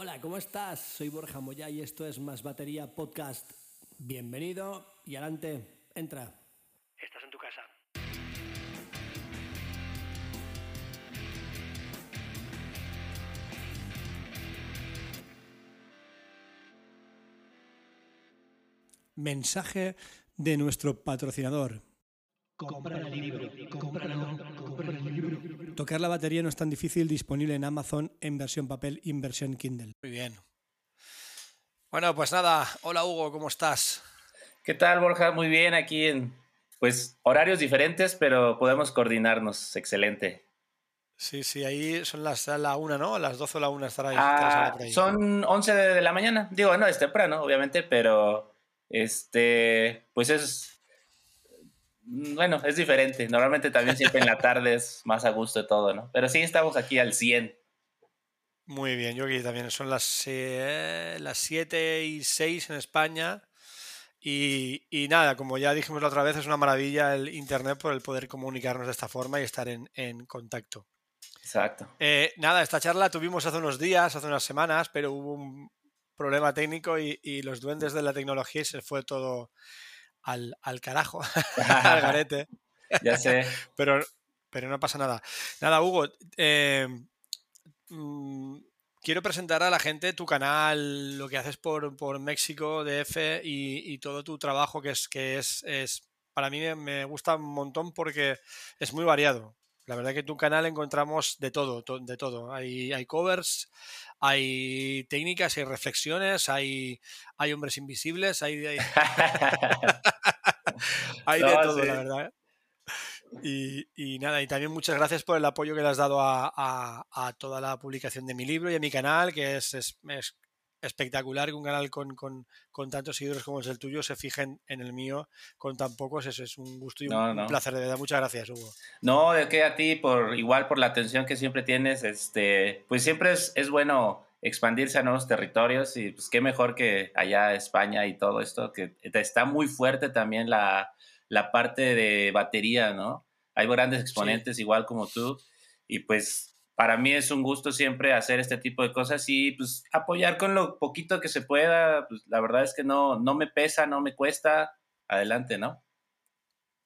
Hola, ¿cómo estás? Soy Borja Moya y esto es Más Batería Podcast. Bienvenido y adelante, entra. Estás en tu casa. Mensaje de nuestro patrocinador. Compra el libro, cómpralo, compra el libro. Tocar la batería no es tan difícil, disponible en Amazon en versión papel y en versión Kindle. Muy bien. Bueno, pues nada, hola Hugo, ¿cómo estás? ¿Qué tal, Borja? Muy bien, aquí en pues horarios diferentes, pero podemos coordinarnos. Excelente. Sí, sí, ahí son las a la una, ¿no? A las 12 o la una estará ahí. Ah, ahí. son 11 de, de la mañana. Digo, no es temprano, obviamente, pero este, pues es bueno, es diferente. Normalmente también siempre en la tarde es más a gusto de todo, ¿no? Pero sí estamos aquí al 100. Muy bien, yo aquí también. Son las, eh, las 7 y 6 en España. Y, y, nada, como ya dijimos la otra vez, es una maravilla el Internet por el poder comunicarnos de esta forma y estar en, en contacto. Exacto. Eh, nada, esta charla tuvimos hace unos días, hace unas semanas, pero hubo un problema técnico y, y los duendes de la tecnología y se fue todo al, al carajo, al garete. ya sé. pero, pero no pasa nada. Nada, Hugo, eh, mmm, quiero presentar a la gente tu canal, lo que haces por, por México, DF y, y, todo tu trabajo que es, que es, es para mí me gusta un montón porque es muy variado. La verdad que en tu canal encontramos de todo, to, de todo. Hay, hay covers, hay técnicas, hay reflexiones, hay, hay hombres invisibles, hay, hay, hay no, de todo, sí. la verdad. Y, y, nada, y también muchas gracias por el apoyo que le has dado a, a, a toda la publicación de mi libro y a mi canal, que es, es, es espectacular que un canal con, con, con, tantos seguidores como es el tuyo se fijen en el mío con tan pocos. Eso es un gusto y un, no, no. un placer, de verdad. Muchas gracias, Hugo. No, de que a ti, por igual por la atención que siempre tienes, este, pues siempre es, es bueno expandirse a nuevos territorios y pues qué mejor que allá España y todo esto, que está muy fuerte también la, la parte de batería, ¿no? Hay grandes exponentes sí. igual como tú y pues para mí es un gusto siempre hacer este tipo de cosas y pues apoyar con lo poquito que se pueda, pues la verdad es que no, no me pesa, no me cuesta, adelante, ¿no?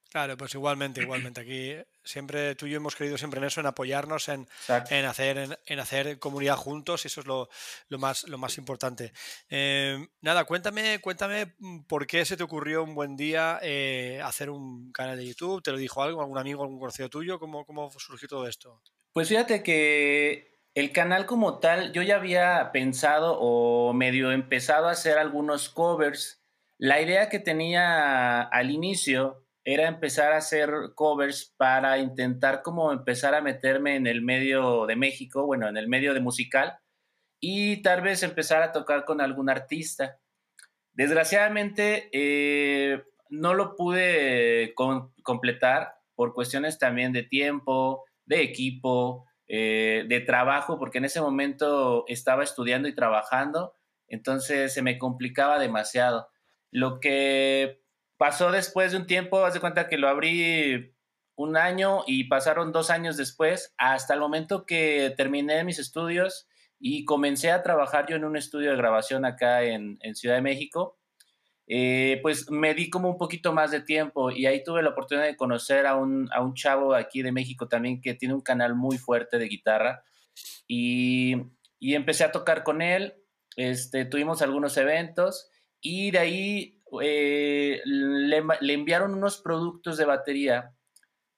Claro, pues igualmente, igualmente. Aquí siempre tú y yo hemos creído siempre en eso, en apoyarnos, en, en hacer, en, en, hacer comunidad juntos, y eso es lo, lo, más, lo más importante. Eh, nada, cuéntame, cuéntame por qué se te ocurrió un buen día eh, hacer un canal de YouTube. ¿Te lo dijo algo, algún amigo, algún conocido tuyo? ¿Cómo, cómo surgió todo esto? Pues fíjate que el canal como tal, yo ya había pensado o medio empezado a hacer algunos covers. La idea que tenía al inicio era empezar a hacer covers para intentar como empezar a meterme en el medio de México, bueno, en el medio de musical y tal vez empezar a tocar con algún artista. Desgraciadamente eh, no lo pude completar por cuestiones también de tiempo, de equipo, eh, de trabajo, porque en ese momento estaba estudiando y trabajando, entonces se me complicaba demasiado. Lo que pasó después de un tiempo, haz de cuenta que lo abrí un año y pasaron dos años después, hasta el momento que terminé mis estudios y comencé a trabajar yo en un estudio de grabación acá en, en Ciudad de México, eh, pues me di como un poquito más de tiempo y ahí tuve la oportunidad de conocer a un, a un chavo aquí de México también que tiene un canal muy fuerte de guitarra y, y empecé a tocar con él, este, tuvimos algunos eventos y de ahí eh, le, le, enviaron unos productos de batería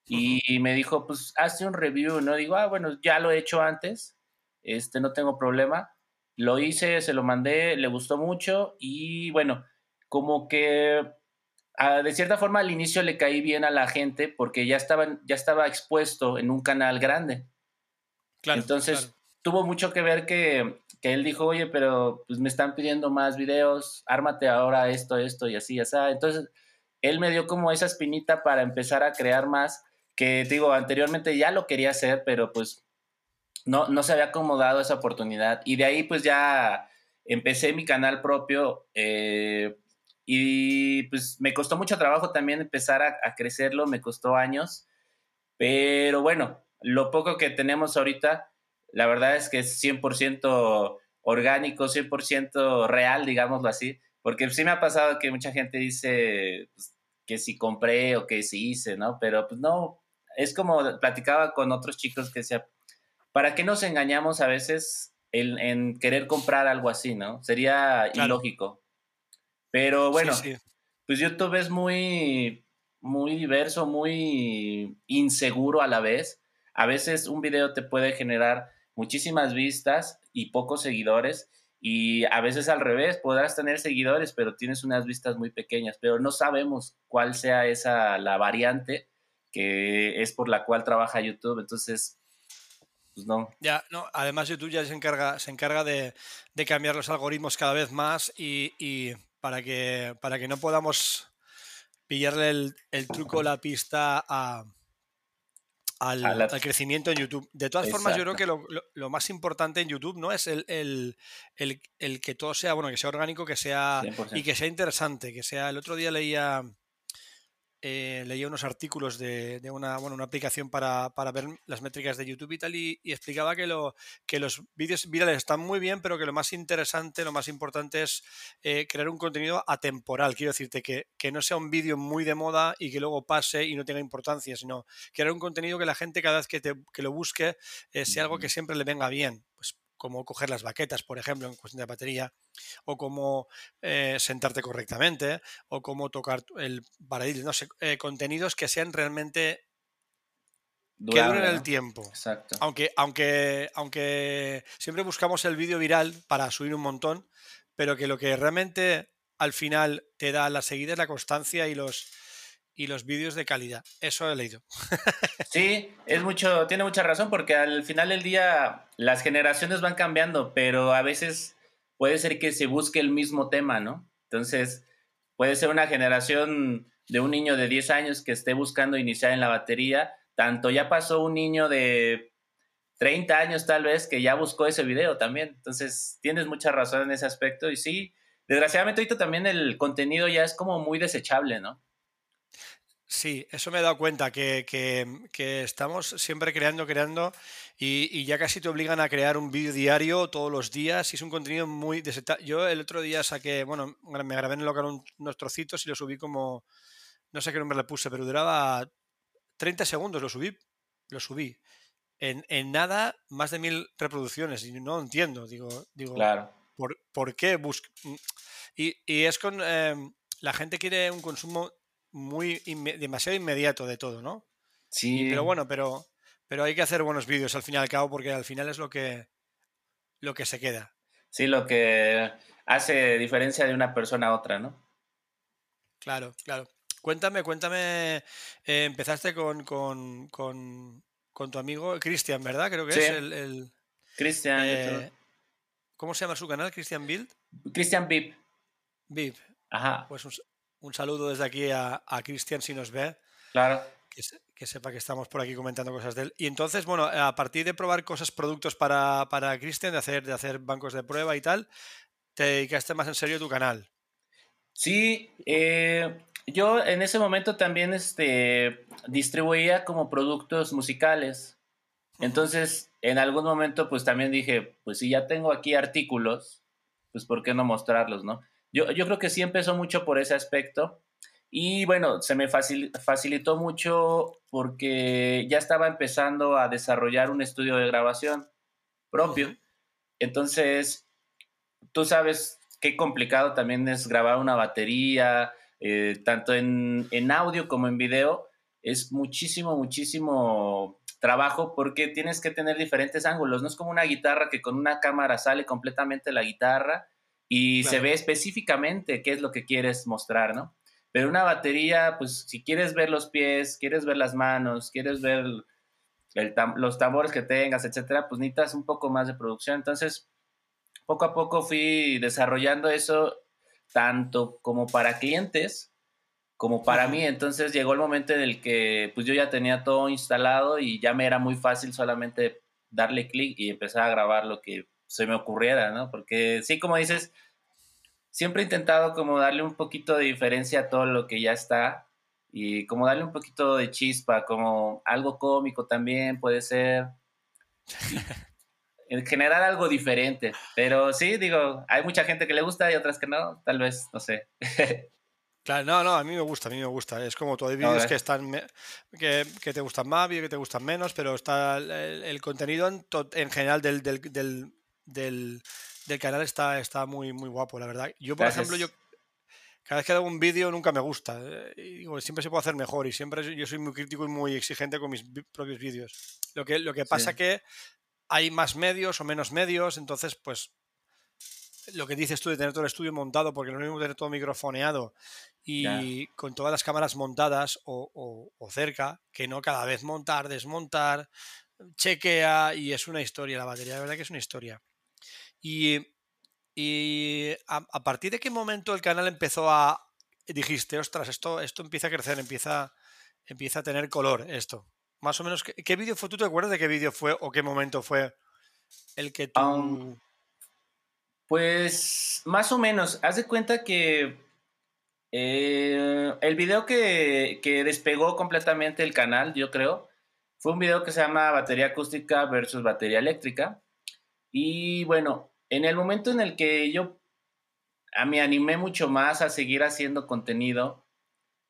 y, me dijo, pues hazte un review, ¿no? Digo, ah, bueno, ya lo he hecho antes, este, no tengo problema. Lo hice, se lo mandé, le gustó mucho y bueno, como que a, de cierta forma al inicio le caí bien a la gente porque ya estaba, ya estaba expuesto en un canal grande. Claro, Entonces claro. tuvo mucho que ver que que él dijo, oye, pero pues me están pidiendo más videos, ármate ahora esto, esto y así, así. Entonces, él me dio como esa espinita para empezar a crear más, que digo, anteriormente ya lo quería hacer, pero pues no, no se había acomodado esa oportunidad. Y de ahí pues ya empecé mi canal propio eh, y pues me costó mucho trabajo también empezar a, a crecerlo, me costó años, pero bueno, lo poco que tenemos ahorita la verdad es que es 100% orgánico, 100% real, digámoslo así, porque sí me ha pasado que mucha gente dice pues, que si compré o que si hice, ¿no? Pero pues no, es como platicaba con otros chicos que decía, ¿para qué nos engañamos a veces en, querer comprar algo así, ¿no? Sería ilógico. Pero bueno, pues YouTube es muy, muy diverso, muy inseguro a la vez. A veces un video te puede generar muchísimas vistas y pocos seguidores. Y a veces al revés, podrás tener seguidores, pero tienes unas vistas muy pequeñas, pero no sabemos cuál sea esa la variante que es por la cual trabaja YouTube. Entonces, pues no. Ya, no, además YouTube ya se encarga, se encarga de, cambiar los algoritmos cada vez más y, para, que, para que no podamos pillarle el, el truco, la pista a, al, crecimiento en YouTube. De todas formas, yo creo que lo, más importante en YouTube no es el, el, que todo sea, bueno, que sea orgánico, que sea y que sea interesante, que sea. El otro día leía eh, leía unos artículos de, una, bueno, una aplicación para, ver las métricas de YouTube y tal, y, explicaba que, lo, que los vídeos virales están muy bien, pero que lo más interesante, lo más importante es eh, crear un contenido atemporal. Quiero decirte que, que no sea un vídeo muy de moda y que luego pase y no tenga importancia, sino crear un contenido que la gente cada vez que, que lo busque eh, sea algo que siempre le venga bien. Pues como coger las baquetas, por ejemplo, en cuestión de batería, o cómo eh, sentarte correctamente, o cómo tocar el paradil, no sé, eh, contenidos que sean realmente que duren el tiempo. Exacto. Aunque, aunque, aunque siempre buscamos el vídeo viral para subir un montón, pero que lo que realmente al final te da la seguida es la constancia y los, y los vídeos de calidad. Eso he leído. Sí, es mucho, tiene mucha razón porque al final del día las generaciones van cambiando, pero a veces puede ser que se busque el mismo tema, ¿no? Entonces, puede ser una generación de un niño de 10 años que esté buscando iniciar en la batería, tanto ya pasó un niño de 30 años tal vez que ya buscó ese video también. Entonces, tienes mucha razón en ese aspecto y sí, desgraciadamente ahorita también el contenido ya es como muy desechable, ¿no? Sí, eso me he dado cuenta, que, estamos siempre creando, creando, y, ya casi te obligan a crear un vídeo diario todos los días, y es un contenido muy... Yo el otro día saqué, bueno, me grabé en el local unos trocitos y lo subí como, no sé qué nombre le puse, pero duraba 30 segundos, lo subí, lo subí. En, nada, más de mil reproducciones, y no entiendo, digo, digo claro. ¿por, qué? Y, y, es con... Em, la gente quiere un consumo muy demasiado inmediato de todo, ¿no? Sí. pero bueno, pero, pero hay que hacer buenos vídeos al fin y al cabo porque al final es lo que, lo que se queda. Sí, lo que hace diferencia de una persona a otra, ¿no? Claro, claro. Cuéntame, cuéntame, eh, empezaste con, con, con, con, tu amigo Cristian, ¿verdad? Creo que es el... el Cristian. Eh, ¿Cómo se llama su canal? ¿Cristian Build? Cristian Vip. Vip. Ajá. Pues un, un saludo desde aquí a, Cristian si nos ve. Claro. Que, sepa que estamos por aquí comentando cosas de él. Y entonces, bueno, a partir de probar cosas, productos para, para Cristian, de hacer, de hacer bancos de prueba y tal, te dedicaste más en serio a tu canal. Sí, eh, yo en ese momento también este, distribuía como productos musicales. Entonces, en algún momento, pues también dije, pues si ya tengo aquí artículos, pues ¿por qué no mostrarlos, no? Yo, creo que sí empezó mucho por ese aspecto. Y bueno, se me facilitó mucho porque ya estaba empezando a desarrollar un estudio de grabación propio. Entonces, tú sabes qué complicado también es grabar una batería, eh, tanto en, en, audio como en video. Es muchísimo, muchísimo trabajo porque tienes que tener diferentes ángulos. No es como una guitarra que con una cámara sale completamente la guitarra y se ve específicamente qué es lo que quieres mostrar, ¿no? Pero una batería, pues si quieres ver los pies, quieres ver las manos, quieres ver los tambores que tengas, etcétera, pues necesitas un poco más de producción. Entonces, poco a poco fui desarrollando eso tanto como para clientes como para mí. Entonces llegó el momento en el que pues yo ya tenía todo instalado y ya me era muy fácil solamente darle clic y empezar a grabar lo que se me ocurriera, ¿no? Porque sí, como dices, siempre he intentado como darle un poquito de diferencia a todo lo que ya está y como darle un poquito de chispa, como algo cómico también puede ser. generar algo diferente. Pero sí, digo, hay mucha gente que le gusta y otras que no, tal vez, no sé. Claro, no, no, a mí me gusta, a mí me gusta. Es como todo, hay vídeos que están que, que, te gustan más, vídeos que te gustan menos, pero está el, contenido en, en general del, del, del, del, canal está, está muy, muy guapo, la verdad. Yo, por ejemplo, yo cada vez que hago un vídeo nunca me gusta. Eh, y digo, siempre se puede hacer mejor y siempre yo soy muy crítico y muy exigente con mis propios vídeos. Lo que, lo que pasa es que hay más medios o menos medios, entonces pues lo que dices tú de tener todo el estudio montado, porque no es mismo tener todo microfoneado y con todas las cámaras montadas o, cerca, que no cada vez montar, desmontar, chequea y es una historia, la batería, de verdad que es una historia. Y, a, partir de qué momento el canal empezó a, dijiste, ostras, esto, esto empieza a crecer, empieza, empieza a tener color esto. Más o menos, ¿qué, vídeo fue? ¿Tú te acuerdas de qué vídeo fue o qué momento fue el que tú... Pues más o menos, haz de cuenta que eh, el video que, despegó completamente el canal, yo creo, fue un video que se llama batería acústica versus batería eléctrica. Y bueno, en el momento en el que yo me animé mucho más a seguir haciendo contenido,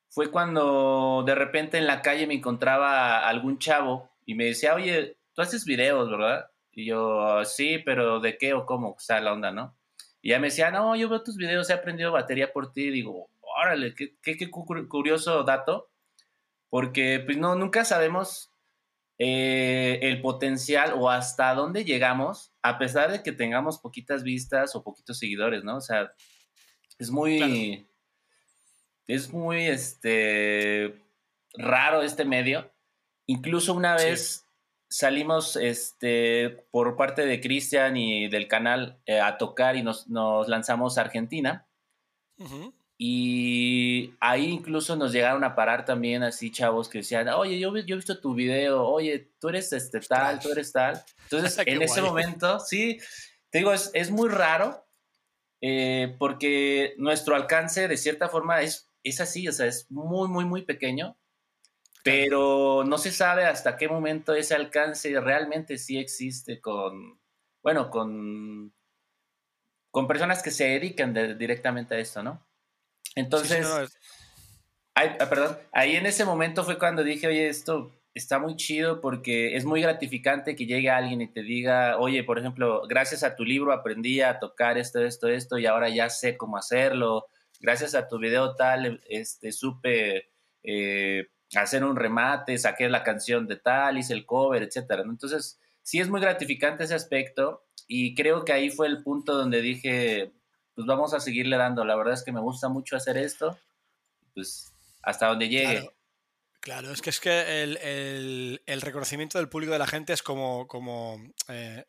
fue cuando de repente en la calle me encontraba algún chavo y me decía, oye, tú haces videos, ¿verdad? Y yo, sí, pero ¿de qué o cómo está la onda, no? Y ya me decía, no, yo veo tus videos, he aprendido batería por ti. Digo, órale, qué, qué, curioso dato, porque pues no, nunca sabemos eh, el potencial o hasta dónde llegamos, a pesar de que tengamos poquitas vistas o poquitos seguidores, ¿no? O sea, es muy, es muy, este, raro este medio. Incluso una vez salimos este, por parte de Cristian y del canal eh, a tocar y nos, lanzamos a Argentina. Y ahí incluso nos llegaron a parar también así chavos que decían, oye, yo, yo he visto tu video, oye, tú eres este tal, tú eres tal. Entonces, en ese momento, sí, te digo, es, es muy raro eh, porque nuestro alcance de cierta forma es, es así, o sea, es muy, muy, muy pequeño pero no se sabe hasta qué momento ese alcance realmente sí existe con, bueno, con, con personas que se dedican directamente a esto, ¿no? Entonces, ah, perdón, ahí en ese momento fue cuando dije, oye, esto está muy chido porque es muy gratificante que llegue alguien y te diga, oye, por ejemplo, gracias a tu libro aprendí a tocar esto, esto, esto y ahora ya sé cómo hacerlo. Gracias a tu video tal, este, supe eh, hacer un remate, saqué la canción de tal, hice el cover, etcétera. Entonces, sí es muy gratificante ese aspecto y creo que ahí fue el punto donde dije, pues vamos a seguirle dando. La verdad es que me gusta mucho hacer esto, pues hasta donde llegue. Claro. es que es que el, reconocimiento del público de la gente es como, como eh,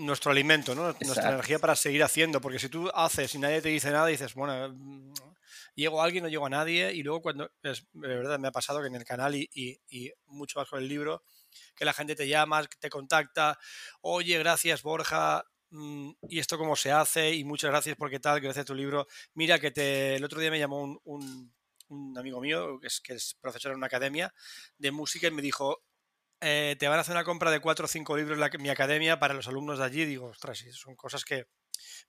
nuestro alimento, ¿no? nuestra energía para seguir haciendo, porque si tú haces y nadie te dice nada, dices, bueno, llego a alguien, no llego a nadie, y luego cuando, es, de verdad me ha pasado que en el canal y, y, mucho más con el libro, que la gente te llama, te contacta, oye, gracias Borja, mm, y esto cómo se hace, y muchas gracias porque tal, gracias a tu libro. Mira que te, el otro día me llamó un, un, un amigo mío, que es, que es profesor en una academia de música, y me dijo, eh, te van a hacer una compra de cuatro o cinco libros en la, mi academia para los alumnos de allí. Digo, ostras, son cosas que,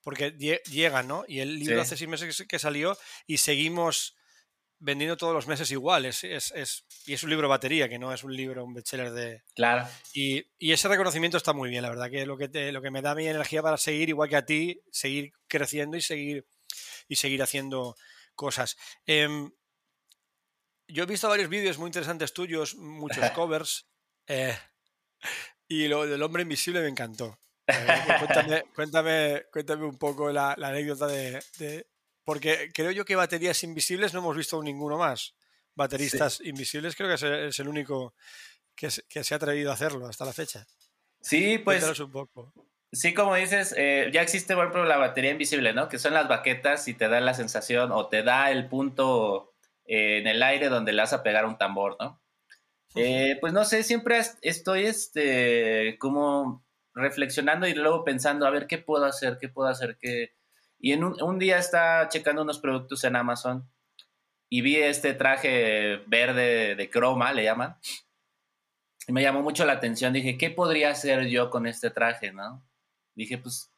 porque llegan, ¿no? Y el libro hace seis meses que salió y seguimos vendiendo todos los meses igual. Es, es, y es un libro batería, que no es un libro, un bestseller de... Claro. Y, y, ese reconocimiento está muy bien, la verdad, que lo que, te, lo que me da mi energía para seguir, igual que a ti, seguir creciendo y seguir, y seguir haciendo cosas. Em, yo he visto varios vídeos muy interesantes tuyos, muchos covers, eh, y lo del hombre invisible me encantó. Eh, cuéntame, cuéntame, un poco la, anécdota de, Porque creo yo que baterías invisibles no hemos visto ninguno más. Bateristas invisibles creo que es el único que, se ha atrevido a hacerlo hasta la fecha. Sí, pues... un poco. Sí, como dices, eh, ya existe, por ejemplo, la batería invisible, ¿no? Que son las baquetas y te da la sensación o te da el punto eh, en el aire donde le vas a pegar un tambor, ¿no? pues no sé, siempre estoy este, como reflexionando y luego pensando, a ver, ¿qué puedo hacer? ¿Qué puedo hacer? ¿Qué? Y en un, día estaba checando unos productos en Amazon y vi este traje verde de croma, le llaman. Y me llamó mucho la atención. Dije, ¿qué podría hacer yo con este traje, no? Dije, pues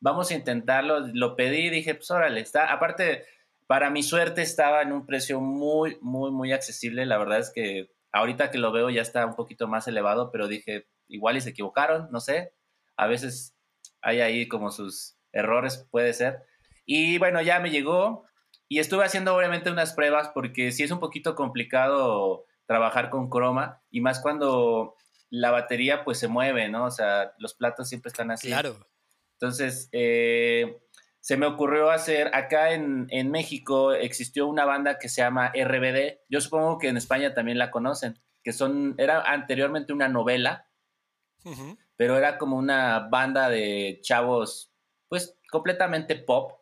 vamos a intentarlo. Lo pedí, dije, pues órale, está. Aparte, para mi suerte estaba en un precio muy, muy, muy accesible. La verdad es que ahorita que lo veo ya está un poquito más elevado, pero dije, igual y se equivocaron, no sé. A veces hay ahí como sus errores, puede ser. Y bueno, ya me llegó y estuve haciendo obviamente unas pruebas porque sí es un poquito complicado trabajar con croma y más cuando la batería pues se mueve, ¿no? O sea, los platos siempre están así. Claro. Entonces, eh, se me ocurrió hacer, acá en, en, México existió una banda que se llama RBD, yo supongo que en España también la conocen, que son, era anteriormente una novela, pero era como una banda de chavos, pues completamente pop,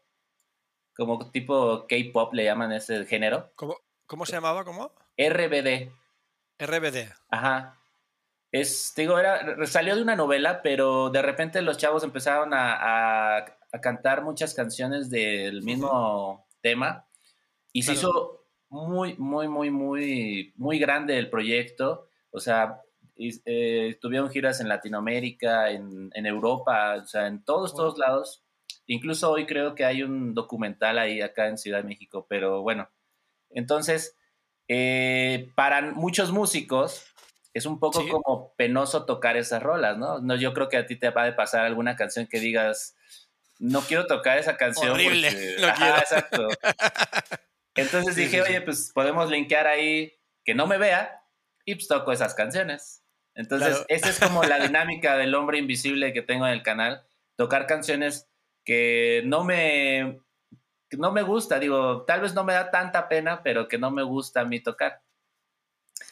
como tipo K-pop le llaman ese género. ¿Cómo, cómo se llamaba? ¿Cómo? RBD, RBD. ajá. Es, digo, era, salió de una novela, pero de repente los chavos empezaron a, a, a cantar muchas canciones del mismo tema y se hizo muy, muy, muy, muy, muy grande el proyecto. O sea, y, eh, tuvieron giras en Latinoamérica, en, en Europa, o sea, en todos, todos lados. Incluso hoy creo que hay un documental ahí acá en Ciudad de México, pero bueno. Entonces, eh, para muchos músicos es un poco Sí. como penoso tocar esas rolas, ¿no? No, yo creo que a ti te va a pasar alguna canción que digas, no quiero tocar esa canción. Horrible, porque-". no Ajá, quiero. exacto. Entonces Sí, dije, sí. oye, pues podemos linkear ahí que no me vea y pues toco esas canciones. Entonces, Claro. esa es como la dinámica del hombre invisible que tengo en el canal, tocar canciones que no me que no me gusta, digo, tal vez no me da tanta pena, pero que no me gusta a mí tocar.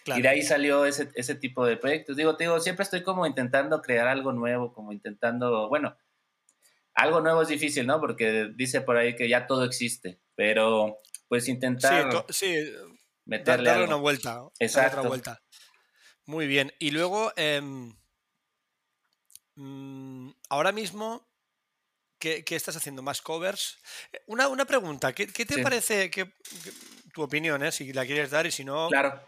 Claro. Y de ahí salió ese, ese tipo de proyectos. Digo, te digo, siempre estoy como intentando crear algo nuevo, como intentando, bueno, algo nuevo es difícil, ¿no? Porque dice por ahí que ya todo existe, pero pues Sí, intentar sí, da- meterle darle algo. una vuelta. Exacto. otra vuelta. Muy bien. Y luego, em, mm, ahora mismo, ¿qué, qué estás haciendo? ¿Más covers? Eh, Una, una pregunta, ¿qué, qué te Sí. parece? que tu opinión, ¿eh? si la quieres dar y si no, Claro.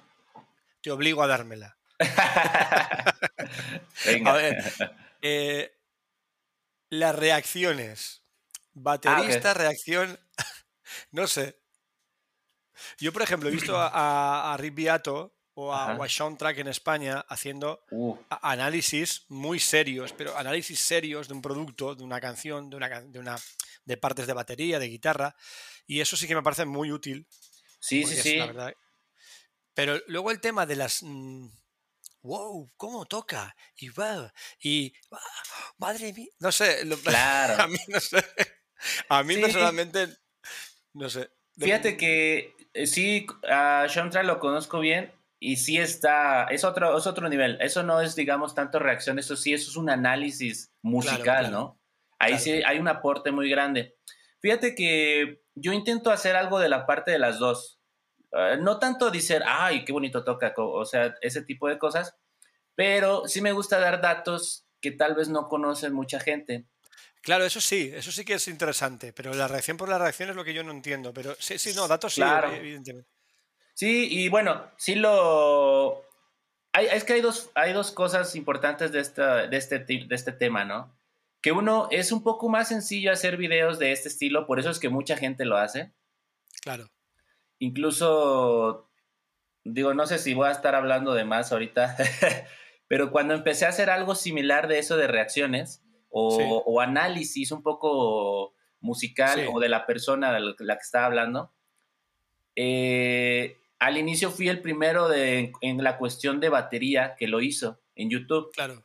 te obligo a dármela. Venga. A ver, eh, las reacciones. Baterista, reacción. No sé. Yo, por ejemplo, he visto a, a, a Rick Beato o a, o a en España haciendo Uh, análisis muy serios, pero análisis serios de un producto, de una canción, de una, de una de partes de batería, de guitarra, y eso sí que me parece muy útil. sí, sí, sí. la verdad. Pero luego el tema de las mm, wow, cómo toca y wow, y ah, madre mía, no sé, lo- Claro. a mí no sé. A mí Sí. personalmente no sé. Fíjate que eh, sí, a Sean lo conozco bien y sí está, es otro, es otro nivel. Eso no es, digamos, tanto reacción, eso sí, eso es un análisis musical, claro. ¿no? Ahí Claro. sí hay un aporte muy grande. Fíjate que yo intento hacer algo de la parte de las dos. Eh, no tanto decir, ay, qué bonito toca, o sea, ese tipo de cosas, pero sí me gusta dar datos que tal vez no conocen mucha gente. Claro, eso sí, eso sí que es interesante, pero la reacción por la reacción es lo que yo no entiendo, pero sí, sí, no, datos sí, evidentemente. Sí, y bueno, sí lo... Hay, es que hay dos, hay dos cosas importantes de, esta, de, este, de este tema, ¿no? Que uno, es un poco más sencillo hacer videos de este estilo, por eso es que mucha gente lo hace. Claro. Incluso, digo, no sé si voy a estar hablando de más ahorita, pero cuando empecé a hacer algo similar de eso de reacciones o, Sí. o análisis un poco musical Sí. o de la persona de la que estaba hablando, eh, al inicio fui el primero de, en la cuestión de batería que lo hizo en YouTube. Claro.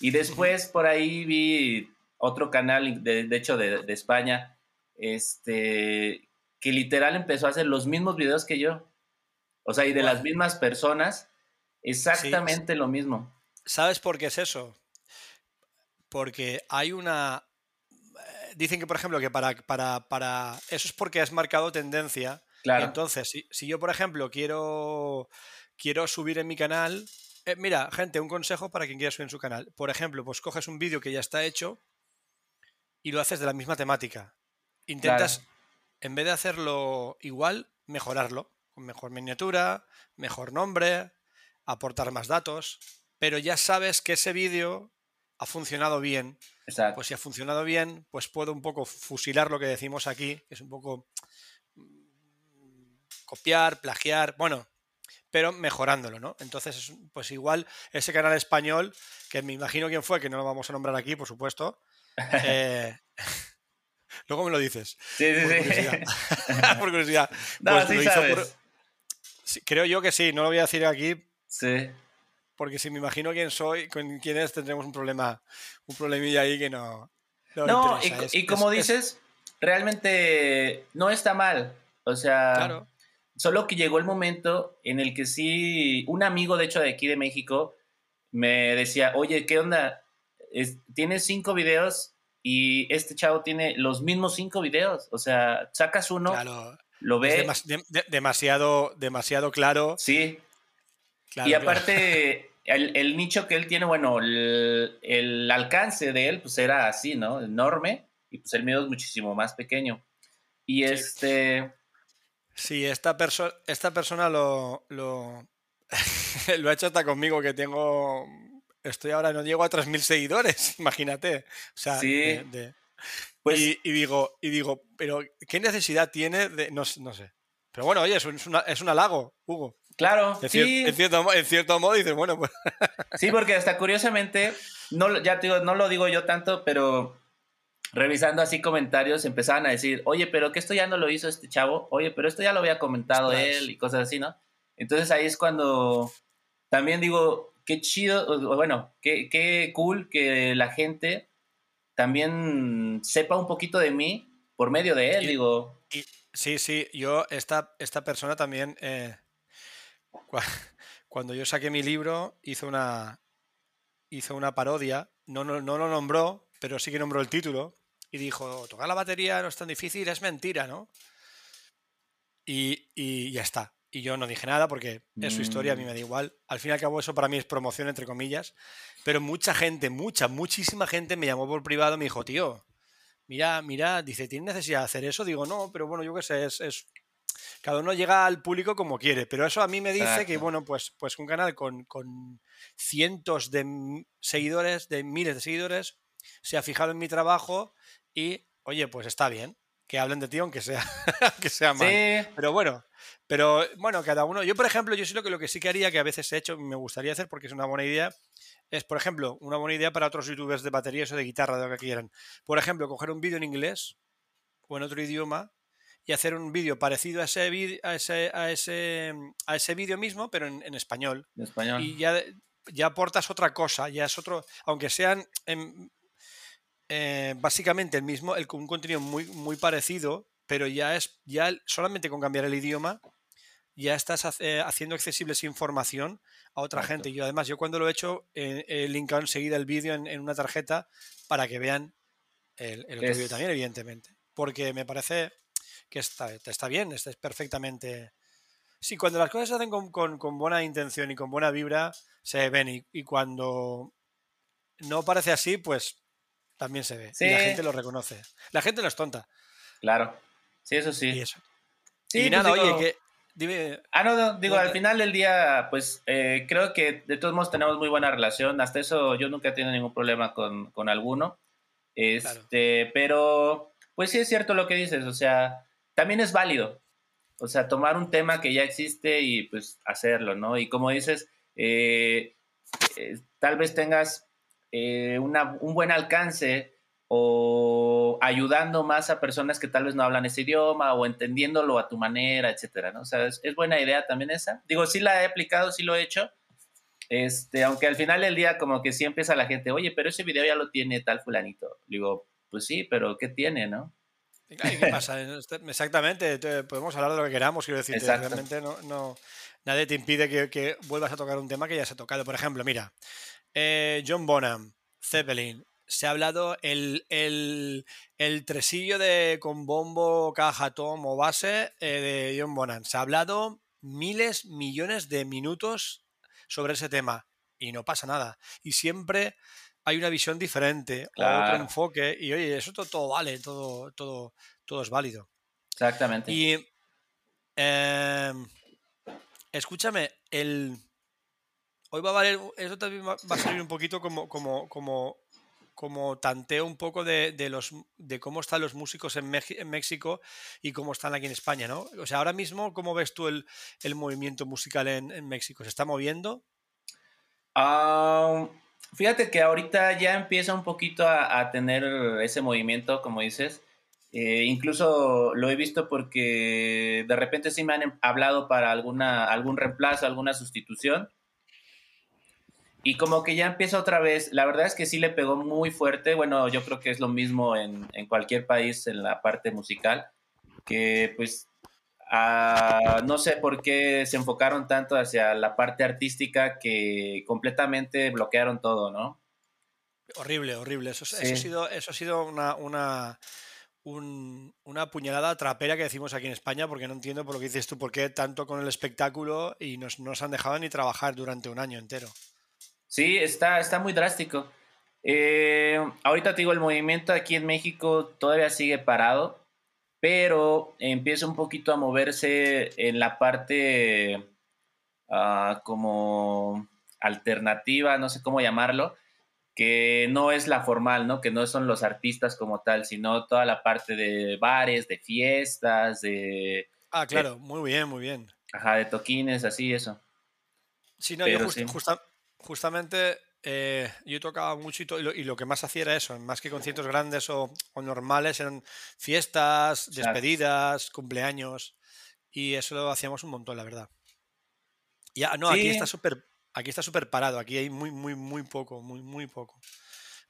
Y después por ahí vi otro canal, de, de hecho de, de España, este, que literal empezó a hacer los mismos videos que yo. O sea, y de las mismas personas, exactamente lo mismo. ¿Sabes por qué es eso? Porque hay una... eh, Dicen que, por ejemplo, que para, para, para... Eso es porque has marcado tendencia. Claro, Entonces, si, si yo, por ejemplo, quiero, quiero subir en mi canal... eh, mira, gente, un consejo para quien quiera subir en su canal. Por ejemplo, pues coges un vídeo que ya está hecho y lo haces de la misma temática. Intentas, en vez de hacerlo igual, mejorarlo. Con mejor miniatura, mejor nombre, aportar más datos. pero ya sabes que ese vídeo ha funcionado bien. Exacto. Pues si ha funcionado bien, pues puedo un poco fusilar lo que decimos aquí, que es un poco copiar, plagiar, bueno, pero mejorándolo, ¿no? Entonces, es- pues igual ese canal español, que me imagino quién fue, que no lo vamos a nombrar aquí, por supuesto. eh, luego me lo dices. sí, sí, por sí. por curiosidad. no, Pues sí lo hizo sabes. por- sí, creo yo que sí, no lo voy a decir aquí Sí. porque si me imagino quién soy, con quién es, tendremos un problema, un problemilla ahí que no. No, y, interesa. Es- y como es- es- dices, realmente no está mal. O sea, claro, solo que llegó el momento en el que sí, un amigo de hecho de aquí de México me decía, oye, ¿qué onda? Es- tienes cinco videos y este chavo tiene los mismos cinco videos. O sea, sacas uno, claro. lo Es ve. demas- de- de- demasiado, demasiado claro. Sí, claro, y claro. aparte, el, el nicho que él tiene, bueno, el, el alcance de él, pues era así, ¿no? Enorme. Y pues el mío es muchísimo más pequeño. Y Sí. este. Sí, esta, perso- esta persona lo, lo, lo ha hecho hasta conmigo, que tengo. Estoy ahora, no llego a 3.000 seguidores, imagínate. O sea, Sí. de- de- Pues y, y digo, y digo, pero ¿qué necesidad tiene de.? No, no sé. Pero bueno, oye, es un, es un halago, Hugo. claro, En, cier- sí, en cierto, en cierto modo dices, bueno, pues. sí, porque hasta curiosamente, no, ya te digo, no lo digo yo tanto, pero revisando así comentarios empezaban a decir, oye, pero que esto ya no lo hizo este chavo, oye, pero esto ya lo había comentado él y cosas así, ¿no? Entonces ahí es cuando también digo, qué chido, bueno, qué, qué cool que la gente también sepa un poquito de mí por medio de él, Y- digo, Sí, sí, yo, esta, esta persona también, eh, cua- cuando yo saqué mi libro, hizo una, hizo una parodia, no, no, no lo nombró, pero sí que nombró el título, y dijo, tocar la batería no es tan difícil, es mentira, ¿no? Y, y ya está. Y yo no dije nada porque es su historia, a mí Mm. me da igual. Al fin y al cabo eso para mí es promoción, entre comillas. Pero mucha gente, mucha, muchísima gente me llamó por privado y me dijo, tío, mira, mira, dice, ¿tienes necesidad de hacer eso? Digo, no, pero bueno, yo qué sé, es, es- Cada uno llega al público como quiere, pero eso a mí me dice que, bueno, pues, pues un canal con, con cientos de seguidores, de miles de seguidores, se ha fijado en mi trabajo y, oye, pues está bien que hablen de ti aunque sea, aunque sea mal. sí, Pero bueno, pero bueno, cada uno. Yo, por ejemplo, yo sí lo que lo que sí que haría, que a veces he hecho, me gustaría hacer porque es una buena idea, es, por ejemplo, una buena idea para otros youtubers de baterías o de guitarra, de lo que quieran. Por ejemplo, coger un vídeo en inglés o en otro idioma y hacer un vídeo parecido a ese vídeo a ese, a ese, a ese vídeo mismo, pero en, en español. en español. Y ya, ya aportas otra cosa, ya es otro, aunque sean em, eh, básicamente el mismo, el, un contenido muy, muy parecido, pero ya es, ya solamente con cambiar el idioma, ya estás hace- haciendo accesible esa información a otra Exacto. gente. Y yo además, yo cuando lo he hecho, eh, he linkado enseguida el vídeo en, en una tarjeta para que vean el, el otro Es- vídeo también, evidentemente. Porque me parece que está, está bien, está es perfectamente... Sí, cuando las cosas se hacen con, con- con buena intención y con buena vibra, se ven. Y, y cuando no parece así, pues también se ve. Y la Sí. gente lo reconoce. La gente no es tonta. Claro. Sí, eso sí. Y eso. Sí, y pues nada, digo- oye, que. Dime. Ah, no, no, digo, al final del día, pues eh, creo que de todos modos tenemos muy buena relación. Hasta eso yo nunca he tenido ningún problema con, con alguno. Este, pero, pues sí es cierto lo que dices, o sea, también es válido. O sea, tomar un tema que ya existe y pues hacerlo, ¿no? Y como dices, eh, eh, tal vez tengas eh, una- un buen alcance o ayudando más a personas que tal vez no hablan ese idioma o entendiéndolo a tu manera, etcétera, ¿no? O sea, es, es buena idea también esa. Digo, sí la he aplicado, sí lo he hecho, este, aunque al final del día como que sí empieza la gente, oye, pero ese video ya lo tiene tal fulanito. Digo, pues sí, pero ¿qué tiene, no? ¿Y ¿Qué pasa? Este- Exactamente, te- podemos hablar de lo que queramos, quiero decir, realmente no, no- nadie te impide que, que vuelvas a tocar un tema que ya se ha tocado. Por ejemplo, mira, eh, John Bonham, Zeppelin, se ha hablado el, el, el tresillo de con bombo, caja, tom o base eh, de John Bonham. Se ha hablado miles, millones de minutos sobre ese tema y no pasa nada. Y siempre hay una visión diferente o otro enfoque y oye, eso todo, todo vale, todo, todo, todo es válido. Exactamente. Y em, escúchame, el hoy va a valer, eso también va a servir un poquito como, como, como, como tanteo un poco de, los, de cómo están los músicos en, México y cómo están aquí en España, ¿no? O sea, ahora mismo, ¿cómo ves tú el, movimiento musical en, México? ¿Se está moviendo? Ah, fíjate que ahorita ya empieza un poquito a, tener ese movimiento, como dices. Eh, incluso lo he visto porque de repente sí me han hablado para alguna, algún reemplazo, alguna sustitución y como que ya empieza otra vez, la verdad es que sí le pegó muy fuerte, bueno, yo creo que es lo mismo en, cualquier país en la parte musical, que pues no sé por qué se enfocaron tanto hacia la parte artística que completamente bloquearon todo, ¿no? Horrible, horrible. Eso, ha sido, eso ha sido una, una, una puñalada trapera que decimos aquí en España, porque no entiendo por lo que dices tú, por qué tanto con el espectáculo y nos, nos han dejado ni trabajar durante un año entero. Sí, está, está muy drástico. Eh, ahorita te digo, el movimiento aquí en México todavía sigue parado, pero empieza un poquito a moverse en la parte ah, como alternativa, no sé cómo llamarlo, que no es la formal, ¿no? Que no son los artistas como tal, sino toda la parte de bares, de fiestas, de... Ah, claro, muy bien, muy bien. Ajá, de toquines, así, eso. Sí, no, yo justamente eh, yo tocaba mucho y, lo, que más hacía era eso, más que conciertos grandes o, normales, eran fiestas, despedidas, cumpleaños y eso lo hacíamos un montón, la verdad. Ya, no, aquí está súper aquí está súper parado, aquí hay muy, muy, muy poco, muy, muy poco.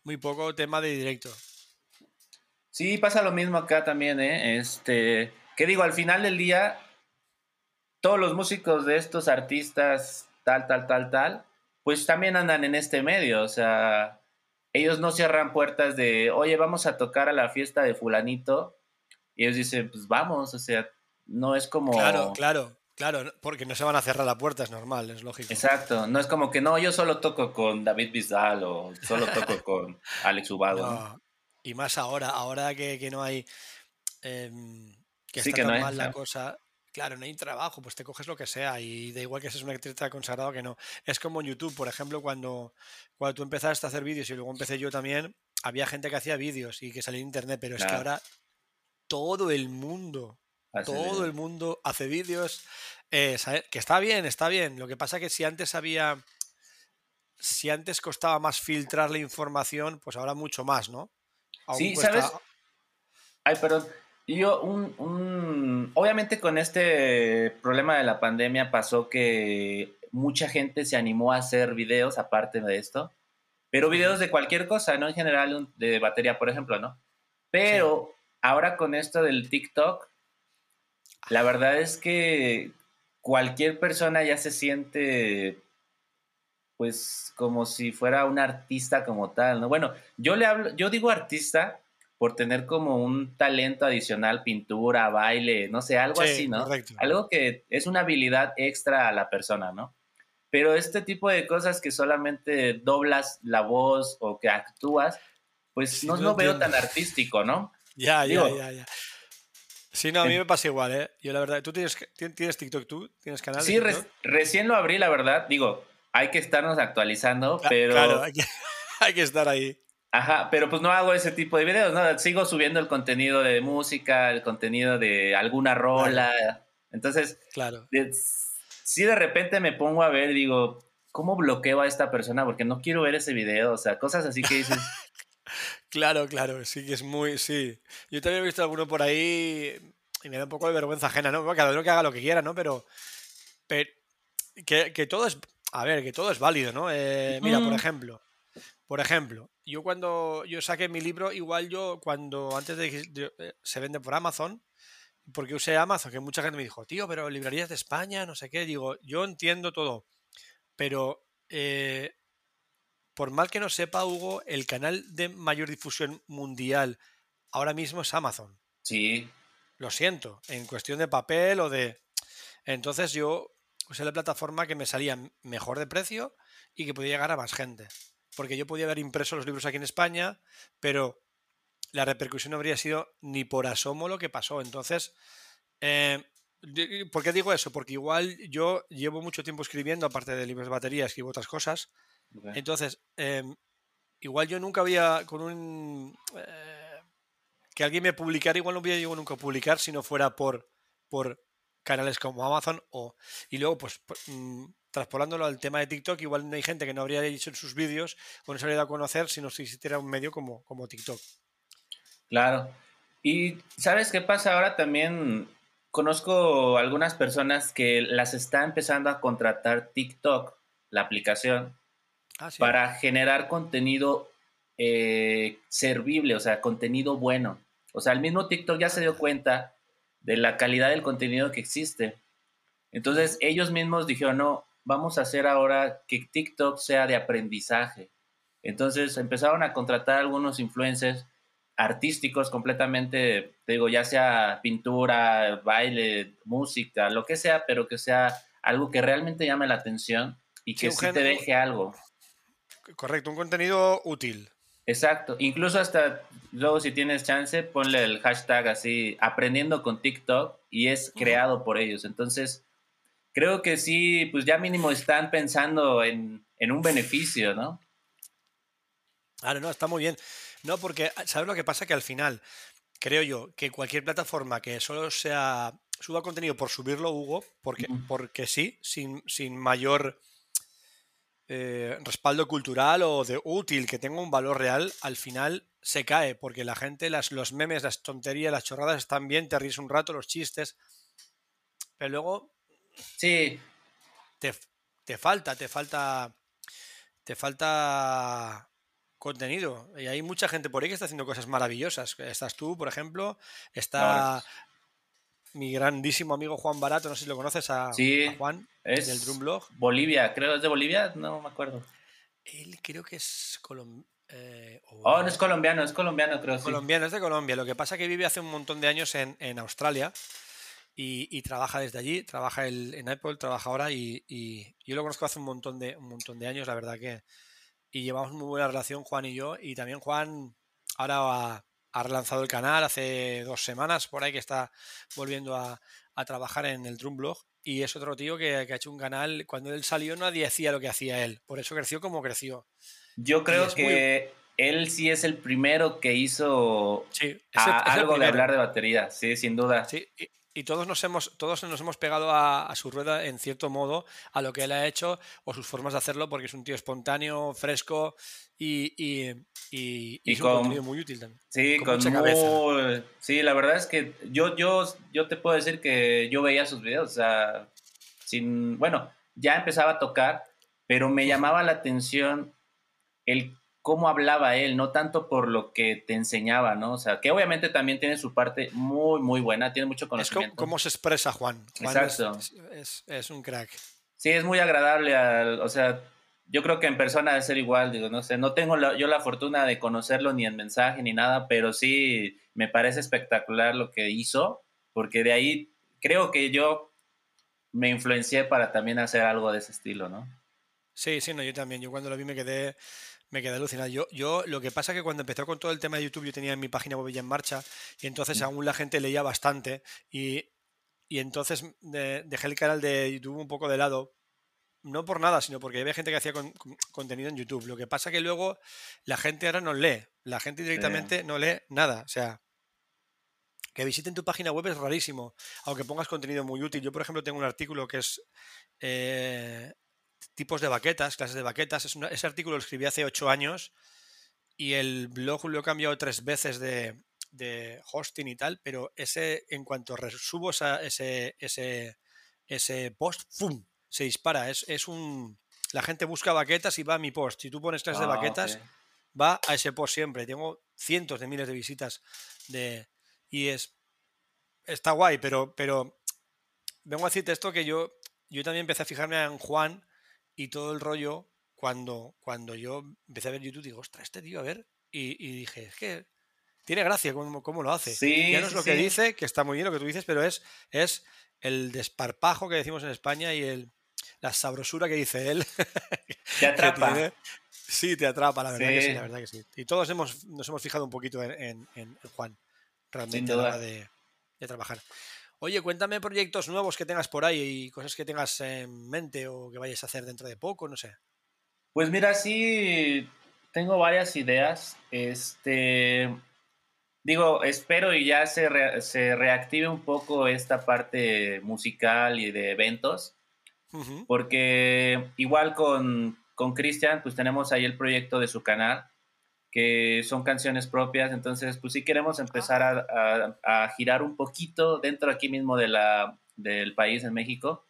Muy poco tema de directo. Sí, pasa lo mismo acá también, ¿eh? Este, ¿qué digo? Al final del día, todos los músicos de estos artistas, tal, tal, tal, tal, pues también andan en este medio, o sea, ellos no cierran puertas de, oye, vamos a tocar a la fiesta de fulanito, y ellos dicen, pues vamos, o sea, no es como... Claro, claro, claro, porque no se van a cerrar la puerta, es normal, es lógico. Exacto, no es como que no, yo solo toco con David Bisbal o solo toco con Alex Ubado. Y más ahora, ahora que, no hay... Em, que está tan mal la cosa, Claro, no hay trabajo, pues te coges lo que sea y da igual que seas un artista consagrado que no. Es como en YouTube, por ejemplo, cuando, cuando tú empezaste a hacer vídeos y luego empecé yo también, había gente que hacía vídeos y que salía en internet, pero es que ahora todo el mundo, todo el mundo hace vídeos, eh, que está bien, está bien. Lo que pasa que si antes había, si antes costaba más filtrar la información, pues ahora mucho más, ¿no? sí, ¿sabes? Ay, perdón. Yo, un, obviamente con este problema de la pandemia pasó que mucha gente se animó a hacer videos aparte de esto, pero videos de cualquier cosa, ¿no? En general de batería, por ejemplo, ¿no? Pero ahora con esto del TikTok, la verdad es que cualquier persona ya se siente pues como si fuera un artista como tal, ¿no? Bueno, yo le hablo, yo digo artista por tener como un talento adicional, pintura, baile, no sé, algo así, ¿no? Algo que es una habilidad extra a la persona, ¿no? Pero este tipo de cosas que solamente doblas la voz o que actúas, pues no, lo veo tan artístico, ¿no? Ya, ya, ya, ya. Sí, no, a mí me pasa igual, ¿eh? Yo la verdad, ¿tú tienes, tienes TikTok tú? ¿Tienes canal? Sí, recién lo abrí, la verdad. Digo, hay que estarnos actualizando, pero... Claro, hay que estar ahí. Ajá, pero pues no hago ese tipo de videos, ¿no? Sigo subiendo el contenido de música, el contenido de alguna rola. Entonces, claro. si de repente me pongo a ver, digo, ¿cómo bloqueo a esta persona? Porque no quiero ver ese video, o sea, cosas así que dices. claro, claro, sí que es muy, sí. Yo también he visto alguno por ahí y me da un poco de vergüenza ajena, ¿no? Cada uno que haga lo que quiera, ¿no? Pero, pero que, todo es, a ver, que todo es válido, ¿no? Eh, mira, por ejemplo, por ejemplo, yo cuando yo saqué mi libro, igual yo cuando antes de que eh, se vende por Amazon, porque usé Amazon, que mucha gente me dijo, tío, pero librerías de España, no sé qué, digo, yo entiendo todo, pero eh, por mal que no sepa, Hugo, el canal de mayor difusión mundial ahora mismo es Amazon. Sí. Lo siento, en cuestión de papel o de... Entonces yo usé la plataforma que me salía mejor de precio y que podía llegar a más gente porque yo podía haber impreso los libros aquí en España, pero la repercusión no habría sido ni por asomo lo que pasó. Entonces, eh, ¿Por qué digo eso? Porque igual yo llevo mucho tiempo escribiendo, aparte de libros de batería, escribo otras cosas. Entonces, em, igual yo nunca había con un... Eh, que alguien me publicara, igual no hubiera llegado nunca a publicar si no fuera por, por canales como Amazon o... Y luego, pues, mm, traspolándolo al tema de TikTok, igual no hay gente que no habría dicho en sus vídeos o no se habría dado a conocer si no existiera un medio como, como TikTok. Claro. Y ¿sabes qué pasa ahora también? Conozco algunas personas que las está empezando a contratar TikTok, la aplicación, ah, para generar contenido eh, servible, o sea, contenido bueno. O sea, el mismo TikTok ya se dio cuenta de la calidad del contenido que existe. Entonces, ellos mismos dijeron, no, vamos a hacer ahora que TikTok sea de aprendizaje. Entonces, empezaron a contratar algunos influencers artísticos completamente, te digo, ya sea pintura, baile, música, lo que sea, pero que sea algo que realmente llame la atención y que sí, te deje algo. Correcto, un contenido útil. Exacto, incluso hasta luego si tienes chance, ponle el hashtag así, aprendiendo con TikTok y es creado por ellos. Entonces, creo que sí, pues ya mínimo están pensando en, en un beneficio, ¿no? Claro, no, está muy bien. No, porque, ah, ¿sabes lo que pasa? Que al final, creo yo, que cualquier plataforma que solo sea suba contenido por subirlo, Hugo, porque, porque sí, sin, sin mayor eh, respaldo cultural o de útil, que tenga un valor real, al final se cae, porque la gente, las, los memes, las tonterías, las chorradas están bien, te ríes un rato, los chistes, pero luego... Sí. Te, te falta, te falta... Te falta contenido. Y hay mucha gente por ahí que está haciendo cosas maravillosas. Estás tú, por ejemplo, está mi grandísimo amigo Juan Barato, no sé si lo conoces a, Juan, es del Drum Blog. Bolivia, creo, ¿es de Bolivia? No me acuerdo. Él creo que es colombiano. Eh, oh, no es colombiano, es colombiano, creo. Colombiano, es de Colombia. Lo que pasa es que vive hace un montón de años en, en Australia y, trabaja desde allí, trabaja en Apple, trabaja ahora y, y, yo lo conozco hace un montón de, un montón de años, la verdad que, y llevamos muy buena relación Juan y yo. Y también Juan ahora ha, relanzado el canal hace dos semanas por ahí que está volviendo a, trabajar en el Drum Blog. Y es otro tío que, ha hecho un canal. Cuando él salió nadie hacía lo que hacía él. Por eso creció como creció. Yo creo que él sí es el primero que hizo algo de hablar de batería, sí, sin duda. Sí, y todos nos hemos, todos nos hemos pegado a, su rueda en cierto modo a lo que él ha hecho o sus formas de hacerlo, porque es un tío espontáneo, fresco y, y, y, es un contenido muy útil también. Sí, con, sí, la verdad es que yo, yo, yo te puedo decir que yo veía sus videos, o sea, sin, bueno, ya empezaba a tocar, pero me llamaba la atención el cómo hablaba él, no tanto por lo que te enseñaba, ¿no? O sea, que obviamente también tiene su parte muy, muy buena, tiene mucho conocimiento. Es cómo se expresa Juan. Exacto. Es, un crack. Sí, es muy agradable, o sea, yo creo que en persona debe ser igual, digo, no sé, no tengo yo la fortuna de conocerlo ni en mensaje ni nada, pero sí me parece espectacular lo que hizo, porque de ahí creo que yo me influencié para también hacer algo de ese estilo, ¿no? Sí, sí, no, yo también. Yo cuando lo vi me quedé me quedé alucinado. Yo, yo, lo que pasa es que cuando empezó con todo el tema de YouTube, yo tenía mi página web ya en marcha y entonces mm. aún la gente leía bastante y, entonces dejé el canal de YouTube un poco de lado. No por nada, sino porque había gente que hacía contenido en YouTube. Lo que pasa es que luego la gente ahora no lee. La gente directamente no lee nada. O sea, que visiten tu página web es rarísimo, aunque pongas contenido muy útil. Yo, por ejemplo, tengo un artículo que es eh, tipos de baquetas, clases de baquetas. ese artículo lo escribí hace ocho años y el blog lo he cambiado tres veces de, hosting y tal, pero ese, en cuanto resubo ese, ese, ese post, ¡fum! se dispara. Es, es, un. La gente busca baquetas y va a mi post. Si tú pones clases de ah, baquetas, va a ese post siempre. Tengo cientos de miles de visitas de. Y es. Está guay, pero, pero vengo a decirte esto que yo, yo también empecé a fijarme en Juan y todo el rollo, cuando, cuando yo empecé a ver YouTube, digo, ostras, este tío, a ver, y, dije, es que tiene gracia cómo, cómo lo hace. ya no es lo que dice, que está muy bien lo que tú dices, pero es, es el desparpajo que decimos en España y el, la sabrosura que dice él. Te atrapa. sí, te atrapa, la verdad que sí, la verdad que sí. Y todos hemos, nos hemos fijado un poquito en, en, Juan, realmente a la hora de, de, trabajar. Oye, cuéntame proyectos nuevos que tengas por ahí y cosas que tengas en mente o que vayas a hacer dentro de poco, no sé. Pues mira, sí, tengo varias ideas. Este, digo, espero y ya se, se reactive un poco esta parte musical y de eventos, porque igual con Cristian, pues tenemos ahí el proyecto de su canal, que son canciones propias, entonces pues sí queremos empezar a, girar un poquito dentro aquí mismo de la, del país, en México.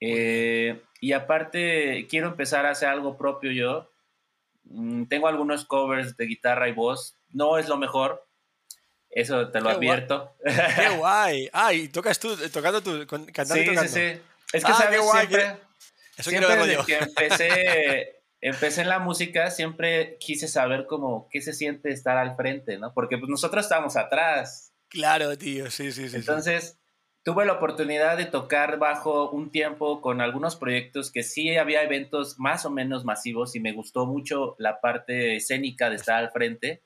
Eh, y aparte quiero empezar a hacer algo propio yo. Mm, tengo algunos covers de guitarra y voz, no es lo mejor, eso te lo advierto. ¡Qué guay! Ah, y tocas tú, tocando tú, cantando sí, tocando. Sí, sí, Es que, ah, ¿sabes? siempre, Eso siempre desde que empecé, empecé en la música, siempre quise saber cómo, qué se siente estar al frente, ¿no? Porque pues, nosotros estábamos atrás. Claro, tío, sí, sí, sí. Entonces, tuve la oportunidad de tocar bajo un tiempo con algunos proyectos que sí había eventos más o menos masivos y me gustó mucho la parte escénica de estar al frente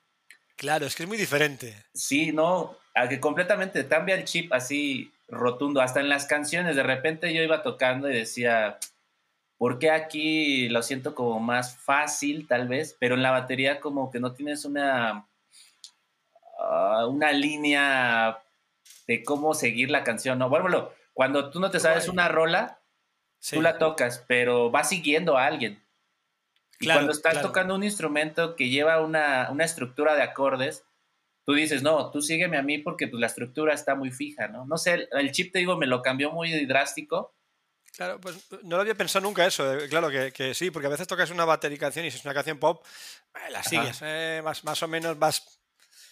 Claro, es que es muy diferente. Sí, no, a que completamente cambia el chip así rotundo, hasta en las canciones, de repente yo iba tocando y decía, ¿por qué aquí lo siento como más fácil tal vez? Pero en la batería como que no tienes una, ah, una línea de cómo seguir la canción, ¿no? Bueno, cuando tú no te sabes una rola, tú la tocas, pero vas siguiendo a alguien. Y cuando estás tocando un instrumento que lleva una, estructura de acordes, tú dices, no, tú sígueme a mí porque pues, la estructura está muy fija, ¿no? No sé, el chip, te digo, me lo cambió muy drástico. Claro, pues no lo había pensado nunca eso, eh, claro que, sí, porque a veces tocas una batería canción y si es una canción pop, eh, la sigues, eh, más, más o menos vas...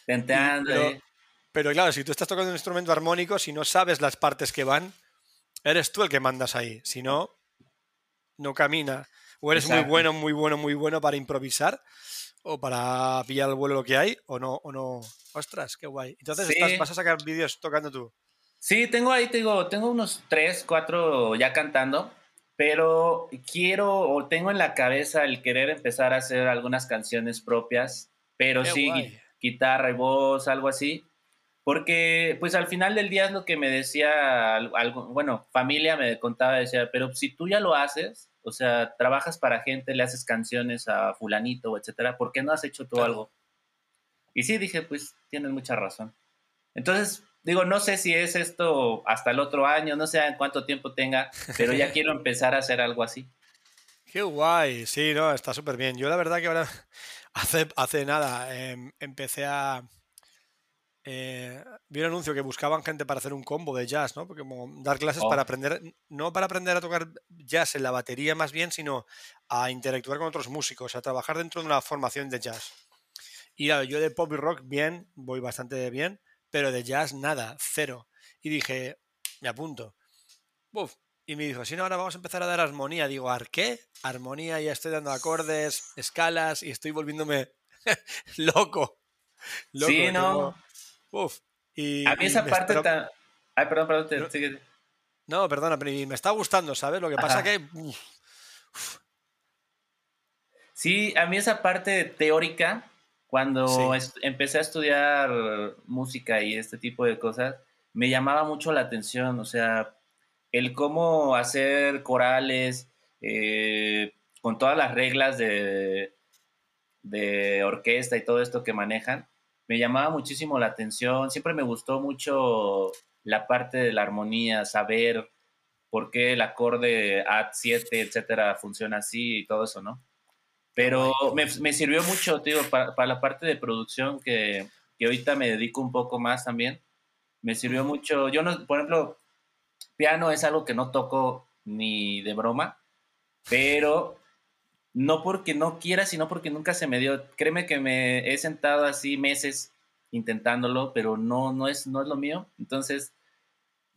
Tenteando. Pero, pero claro, si tú estás tocando un instrumento armónico, si no sabes las partes que van, eres tú el que mandas ahí, si no, no camina. O eres muy bueno, muy bueno, muy bueno para improvisar o para pillar el vuelo lo que hay o no, o no. Ostras, qué guay. Entonces vas a sacar vídeos tocando tú. Sí, tengo ahí, tengo, tengo unos tres, cuatro ya cantando, pero quiero o tengo en la cabeza el querer empezar a hacer algunas canciones propias, pero sí, guitarra y voz, algo así. Porque, pues al final del día es lo que me decía, algo, bueno, familia me contaba, decía, pero si tú ya lo haces, o sea, trabajas para gente, le haces canciones a fulanito, etcétera, ¿por qué no has hecho tú algo? Y sí, dije, pues tienes mucha razón. Entonces, digo, no sé si es esto hasta el otro año, no sé en cuánto tiempo tenga, pero ya quiero empezar a hacer algo así. Qué guay, sí, no, está súper bien. Yo la verdad que ahora, hace, hace nada, em, empecé a, eh, vi un anuncio que buscaban gente para hacer un combo de jazz, ¿no? Porque como dar clases para oh. aprender, no para aprender a tocar jazz en la batería más bien, sino a interactuar con otros músicos, a trabajar dentro de una formación de jazz. Y yo de pop y rock bien, voy bastante bien, pero de jazz nada, cero. Y dije, me apunto. Y me dijo, si no, ahora vamos a empezar a dar armonía. Digo, ¿ar qué? Armonía, ya estoy dando acordes, escalas y estoy volviéndome loco. loco. Sí, no. Uf. Y, a mí esa parte tan... Ay, perdón, perdón, te, no, perdona, pero me está gustando, ¿sabes? Lo que pasa que... Sí, a mí esa parte teórica, cuando empecé a estudiar música y este tipo de cosas, me llamaba mucho la atención, o sea, el cómo hacer corales eh, con todas las reglas de, de orquesta y todo esto que manejan, me llamaba muchísimo la atención, siempre me gustó mucho la parte de la armonía, saber por qué el acorde A7, etcétera, funciona así y todo eso, ¿no? Pero me, sirvió mucho, tío, para, la parte de producción que, que, ahorita me dedico un poco más también. Me sirvió mucho. Yo, no, por ejemplo, piano es algo que no toco ni de broma, pero no porque no quiera, sino porque nunca se me dio. Créeme que me he sentado así meses intentándolo, pero no, no, es, no es lo mío. Entonces,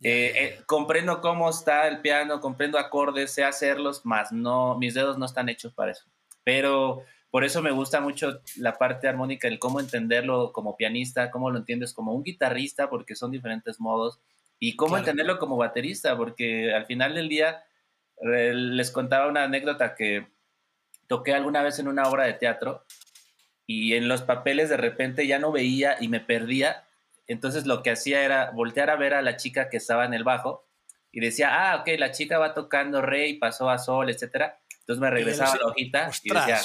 eh, eh, comprendo cómo está el piano, comprendo acordes, sé hacerlos, más no, mis dedos no están hechos para eso. Pero por eso me gusta mucho la parte armónica, el cómo entenderlo como pianista, cómo lo entiendes como un guitarrista, porque son diferentes modos, y cómo entenderlo como baterista, porque al final del día eh, les contaba una anécdota que toqué alguna vez en una obra de teatro y en los papeles de repente ya no veía y me perdía entonces lo que hacía era voltear a ver a la chica que estaba en el bajo y decía, ah, ok, la chica va tocando re y pasó a sol, etcétera. Entonces me regresaba la hojita y decía...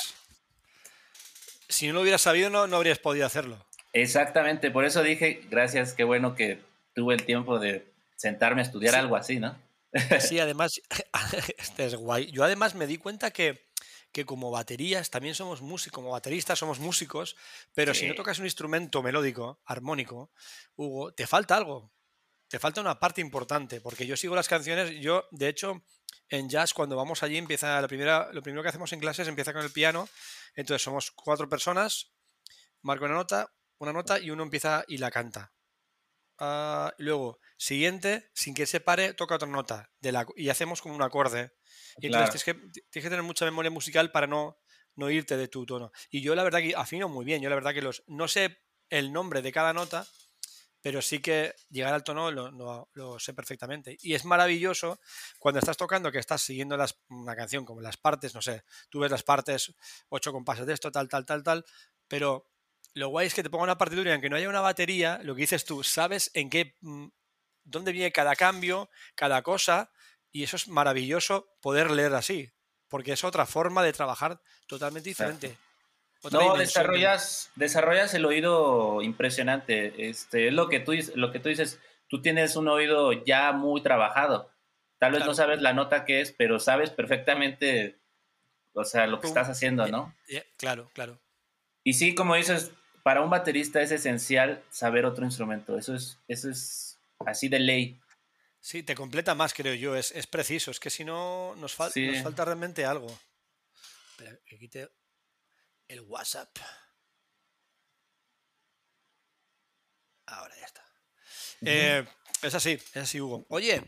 Si no lo hubieras sabido, no, no habrías podido hacerlo. Exactamente, por eso dije, gracias, qué bueno que tuve el tiempo de sentarme a estudiar algo así, ¿no? Sí, además, este es guay. Yo además me di cuenta que, que como baterías también somos músicos, como bateristas somos músicos, pero si no tocas un instrumento melódico, armónico, Hugo, te falta algo. Te falta una parte importante, porque yo sigo las canciones, yo de hecho en jazz cuando vamos allí empieza la primera, lo primero que hacemos en clases empieza con el piano, entonces somos cuatro personas, marco una nota, una nota y uno empieza y la canta. Ah, luego, siguiente, sin que se pare, toca otra nota de la, y hacemos como un acorde. Y entonces tienes que, tienes que, tener mucha memoria musical para no, no irte de tu tono. Y yo la verdad que afino muy bien, yo la verdad que los, no sé el nombre de cada nota, pero sí que llegar al tono lo, sé perfectamente. Y es maravilloso cuando estás tocando, que estás siguiendo las, una canción como las partes, no sé, tú ves las partes, ocho compases de esto, tal, tal, tal, tal, pero lo guay es que te ponga una partitura y aunque no haya una batería, lo que dices tú, sabes en qué, mm, dónde viene cada cambio, cada cosa, y eso es maravilloso poder leer así, porque es otra forma de trabajar totalmente diferente no, desarrollas, desarrollas el oído impresionante. Este, es lo que, tú, lo que tú dices, tú tienes un oído ya muy trabajado. Tal vez no sabes la nota que es, pero sabes perfectamente, o sea, lo que estás haciendo, ¿no? claro, claro. Y sí, como dices, para un baterista es esencial saber otro instrumento. Eso es, eso es así de ley. Sí, te completa más, creo yo. Es, preciso. Es que si no, nos, nos falta realmente algo. Espera, que quite el WhatsApp. Ahora ya está. Eh, es así, es así, Hugo. Oye,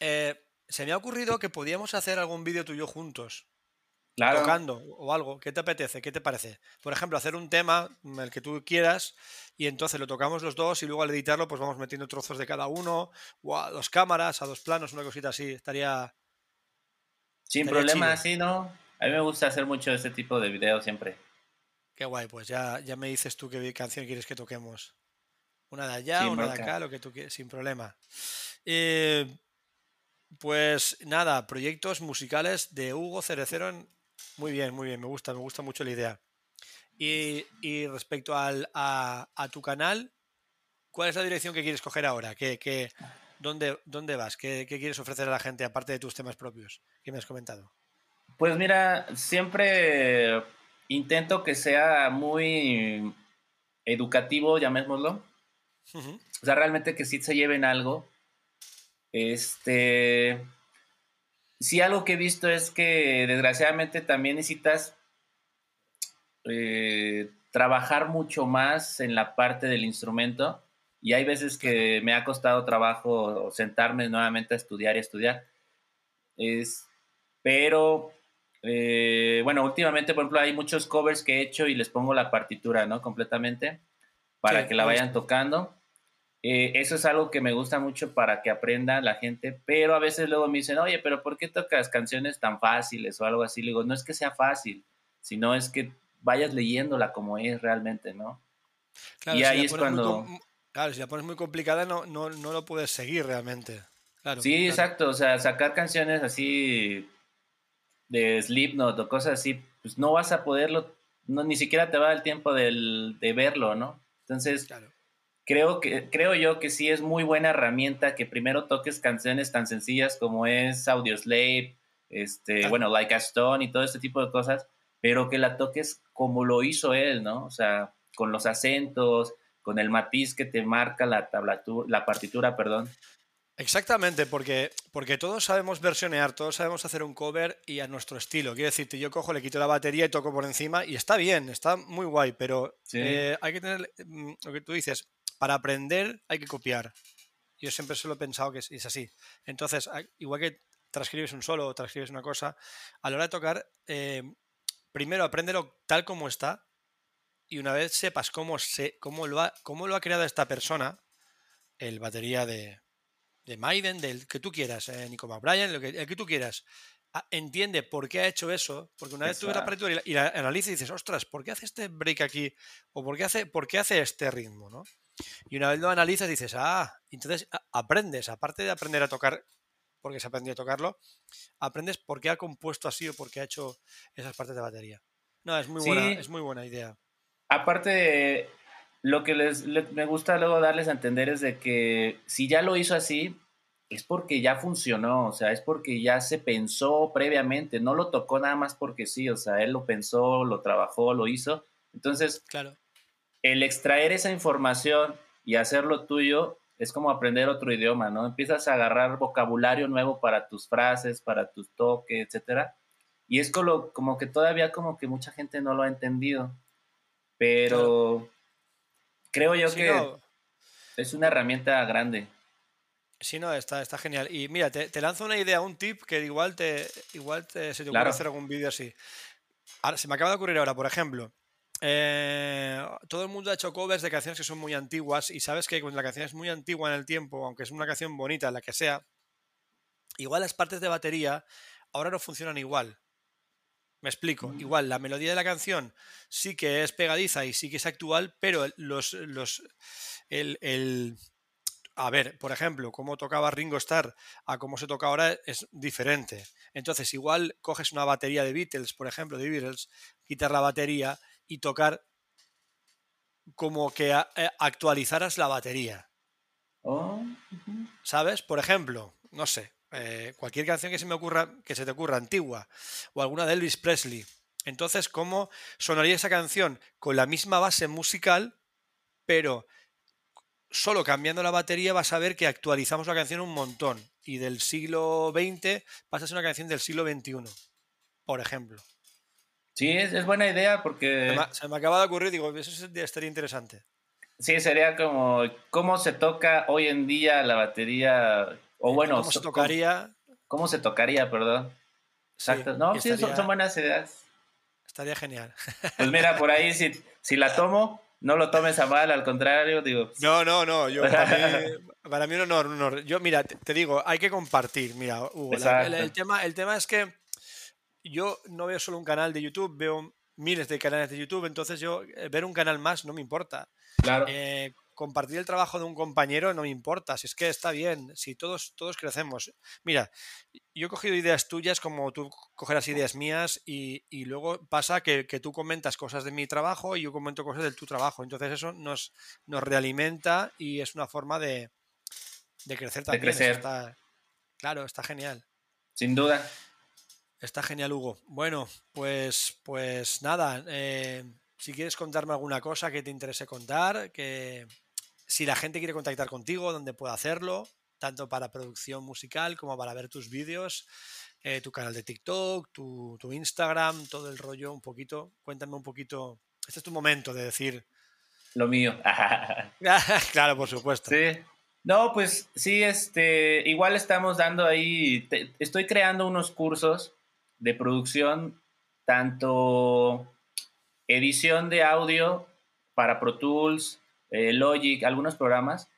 eh, se me ha ocurrido que podíamos hacer algún vídeo tuyo juntos. Tocando o algo. ¿Qué te apetece? ¿Qué te parece? Por ejemplo, hacer un tema, el que tú quieras, y entonces lo tocamos los dos y luego al editarlo pues vamos metiendo trozos de cada uno, o a dos cámaras, a dos planos, una cosita así. Estaría... Sin problema, así, ¿no? A mí me gusta hacer mucho este tipo de videos siempre. Qué guay, pues ya, ya me dices tú qué canción quieres que toquemos. Una de allá, una de acá, lo que tú quieras, sin problema. Eh, pues nada, proyectos musicales de Hugo Cerecero. Muy bien, muy bien, me gusta, me gusta mucho la idea. Y, respecto al, a, tu canal, ¿cuál es la dirección que quieres coger ahora? ¿Qué, dónde, ¿Dónde vas? ¿Qué, ¿Qué quieres ofrecer a la gente aparte de tus temas propios que me has comentado? Pues mira, siempre intento que sea muy educativo, llamémoslo. O sea, realmente que sí se lleven algo. Este. Sí, algo que he visto es que desgraciadamente también necesitas eh, trabajar mucho más en la parte del instrumento. Y hay veces que me ha costado trabajo sentarme nuevamente a estudiar y estudiar. Es, pero eh, bueno, últimamente, por ejemplo, hay muchos covers que he hecho y les pongo la partitura, ¿no? Completamente, para que la vayan tocando. Eh, eso es algo que me gusta mucho para que aprenda la gente, pero a veces luego me dicen, oye, pero ¿por qué tocas canciones tan fáciles o algo así? Le digo, no es que sea fácil, sino es que vayas leyéndola como es realmente, ¿no? y ahí es cuando... claro, si la pones muy complicada no, no, no lo puedes seguir realmente. sí, exacto, o sea, sacar canciones así de Slipknot o cosas así, pues no vas a poderlo, no, ni siquiera te va el tiempo del, de verlo, ¿no? Entonces, creo, que, creo yo que sí es muy buena herramienta que primero toques canciones tan sencillas como es Audioslave, este, bueno, Like a Stone y todo este tipo de cosas, pero que la toques como lo hizo él, ¿no? O sea, con los acentos, con el matiz que te marca la tablatura, la partitura, perdón. Exactamente, porque, porque todos sabemos versionear, todos sabemos hacer un cover y a nuestro estilo. Quiero decirte, yo cojo, le quito la batería y toco por encima y está bien, está muy guay, pero eh, hay que tener mm, lo que tú dices, para aprender hay que copiar. Yo siempre se lo he pensado que es, así. Entonces, igual que transcribes un solo o transcribes una cosa, a la hora de tocar, eh, primero apréndelo tal como está y una vez sepas cómo, se, cómo, lo, ha, cómo lo ha creado esta persona, el batería de, de Maiden, del que tú quieras, eh, Nico que, el que tú quieras, entiende por qué ha hecho eso, porque una vez tú ves la partitura y la, analizas y dices, ostras, ¿por qué hace este break aquí? ¿O por qué hace, por qué hace este ritmo? ¿no? Y una vez lo analizas dices, ah, entonces aprendes, aparte de aprender a tocar, porque se ha aprendido a tocarlo, aprendes por qué ha compuesto así o por qué ha hecho esas partes de batería. No, es muy buena, es muy buena idea. Aparte, lo que les, me gusta luego darles a entender es de que si ya lo hizo así, es porque ya funcionó, o sea, es porque ya se pensó previamente, no lo tocó nada más porque sí, o sea, él lo pensó, lo trabajó, lo hizo. Entonces, claro. el extraer esa información y hacerlo tuyo es como aprender otro idioma, ¿no? Empiezas a agarrar vocabulario nuevo para tus frases, para tus toques, etcétera. Y es como, como que todavía como que mucha gente no lo ha entendido. Pero creo yo que es una herramienta grande. Sí, no, está, está genial. Y mira, te, lanzo una idea, un tip que igual te, igual te, se te ocurre hacer algún vídeo así. Ahora, se me acaba de ocurrir ahora, por ejemplo, eh, todo el mundo ha hecho covers de canciones que son muy antiguas y sabes que cuando la canción es muy antigua en el tiempo, aunque es una canción bonita, la que sea, igual las partes de batería ahora no funcionan igual. Me explico. Igual, la melodía de la canción sí que es pegadiza y sí que es actual, pero los, los el, a ver, por ejemplo, cómo tocaba Ringo Starr a cómo se toca ahora es diferente. Entonces, igual coges una batería de Beatles, por ejemplo, de Beatles, quitar la batería y tocar como que eh, actualizaras la batería. Oh, ¿Sabes? Por ejemplo, no sé, eh, cualquier canción que se me ocurra, que se te ocurra antigua, o alguna de Elvis Presley. Entonces, ¿cómo sonaría esa canción con la misma base musical, pero solo cambiando la batería vas a ver que actualizamos la canción un montón. Y del siglo XX pasa a ser una canción del siglo XXI, por ejemplo. Sí, es, buena idea porque... Se me, acaba de ocurrir, digo, eso estaría interesante. Sí, sería como cómo se toca hoy en día la batería, o bueno... ¿Cómo se tocaría? ¿Cómo, se tocaría, perdón? Exacto. no, sí, son, buenas ideas. Estaría genial. Pues mira, por ahí si, si la tomo, no lo tomes a mal, al contrario, digo. No, no, no. Yo, para, mí, un honor, un honor. Yo, mira, te, digo, hay que compartir. Mira, Hugo, el, tema, el tema es que yo no veo solo un canal de YouTube, veo miles de canales de YouTube, entonces yo eh, ver un canal más no me importa. Claro. Eh, compartir el trabajo de un compañero no me importa, si es que está bien, si todos, todos crecemos. Mira, yo he cogido ideas tuyas como tú cogerás ideas mías y, luego pasa que, tú comentas cosas de mi trabajo y yo comento cosas de tu trabajo. Entonces eso nos, nos realimenta y es una forma de, crecer también. De crecer. claro, está genial. Sin duda. Está genial, Hugo. Bueno, pues, pues nada. Eh, si quieres contarme alguna cosa que te interese contar, que, si la gente quiere contactar contigo, ¿dónde puede hacerlo? Tanto para producción musical como para ver tus vídeos, eh, tu canal de TikTok, tu, Instagram, todo el rollo, un poquito. Cuéntame un poquito. Este es tu momento de decir. Lo mío. claro, por supuesto. Sí. No, pues sí, este, igual estamos dando ahí, estoy creando unos cursos de producción, tanto edición de audio para Pro Tools, eh, Logic, algunos programas,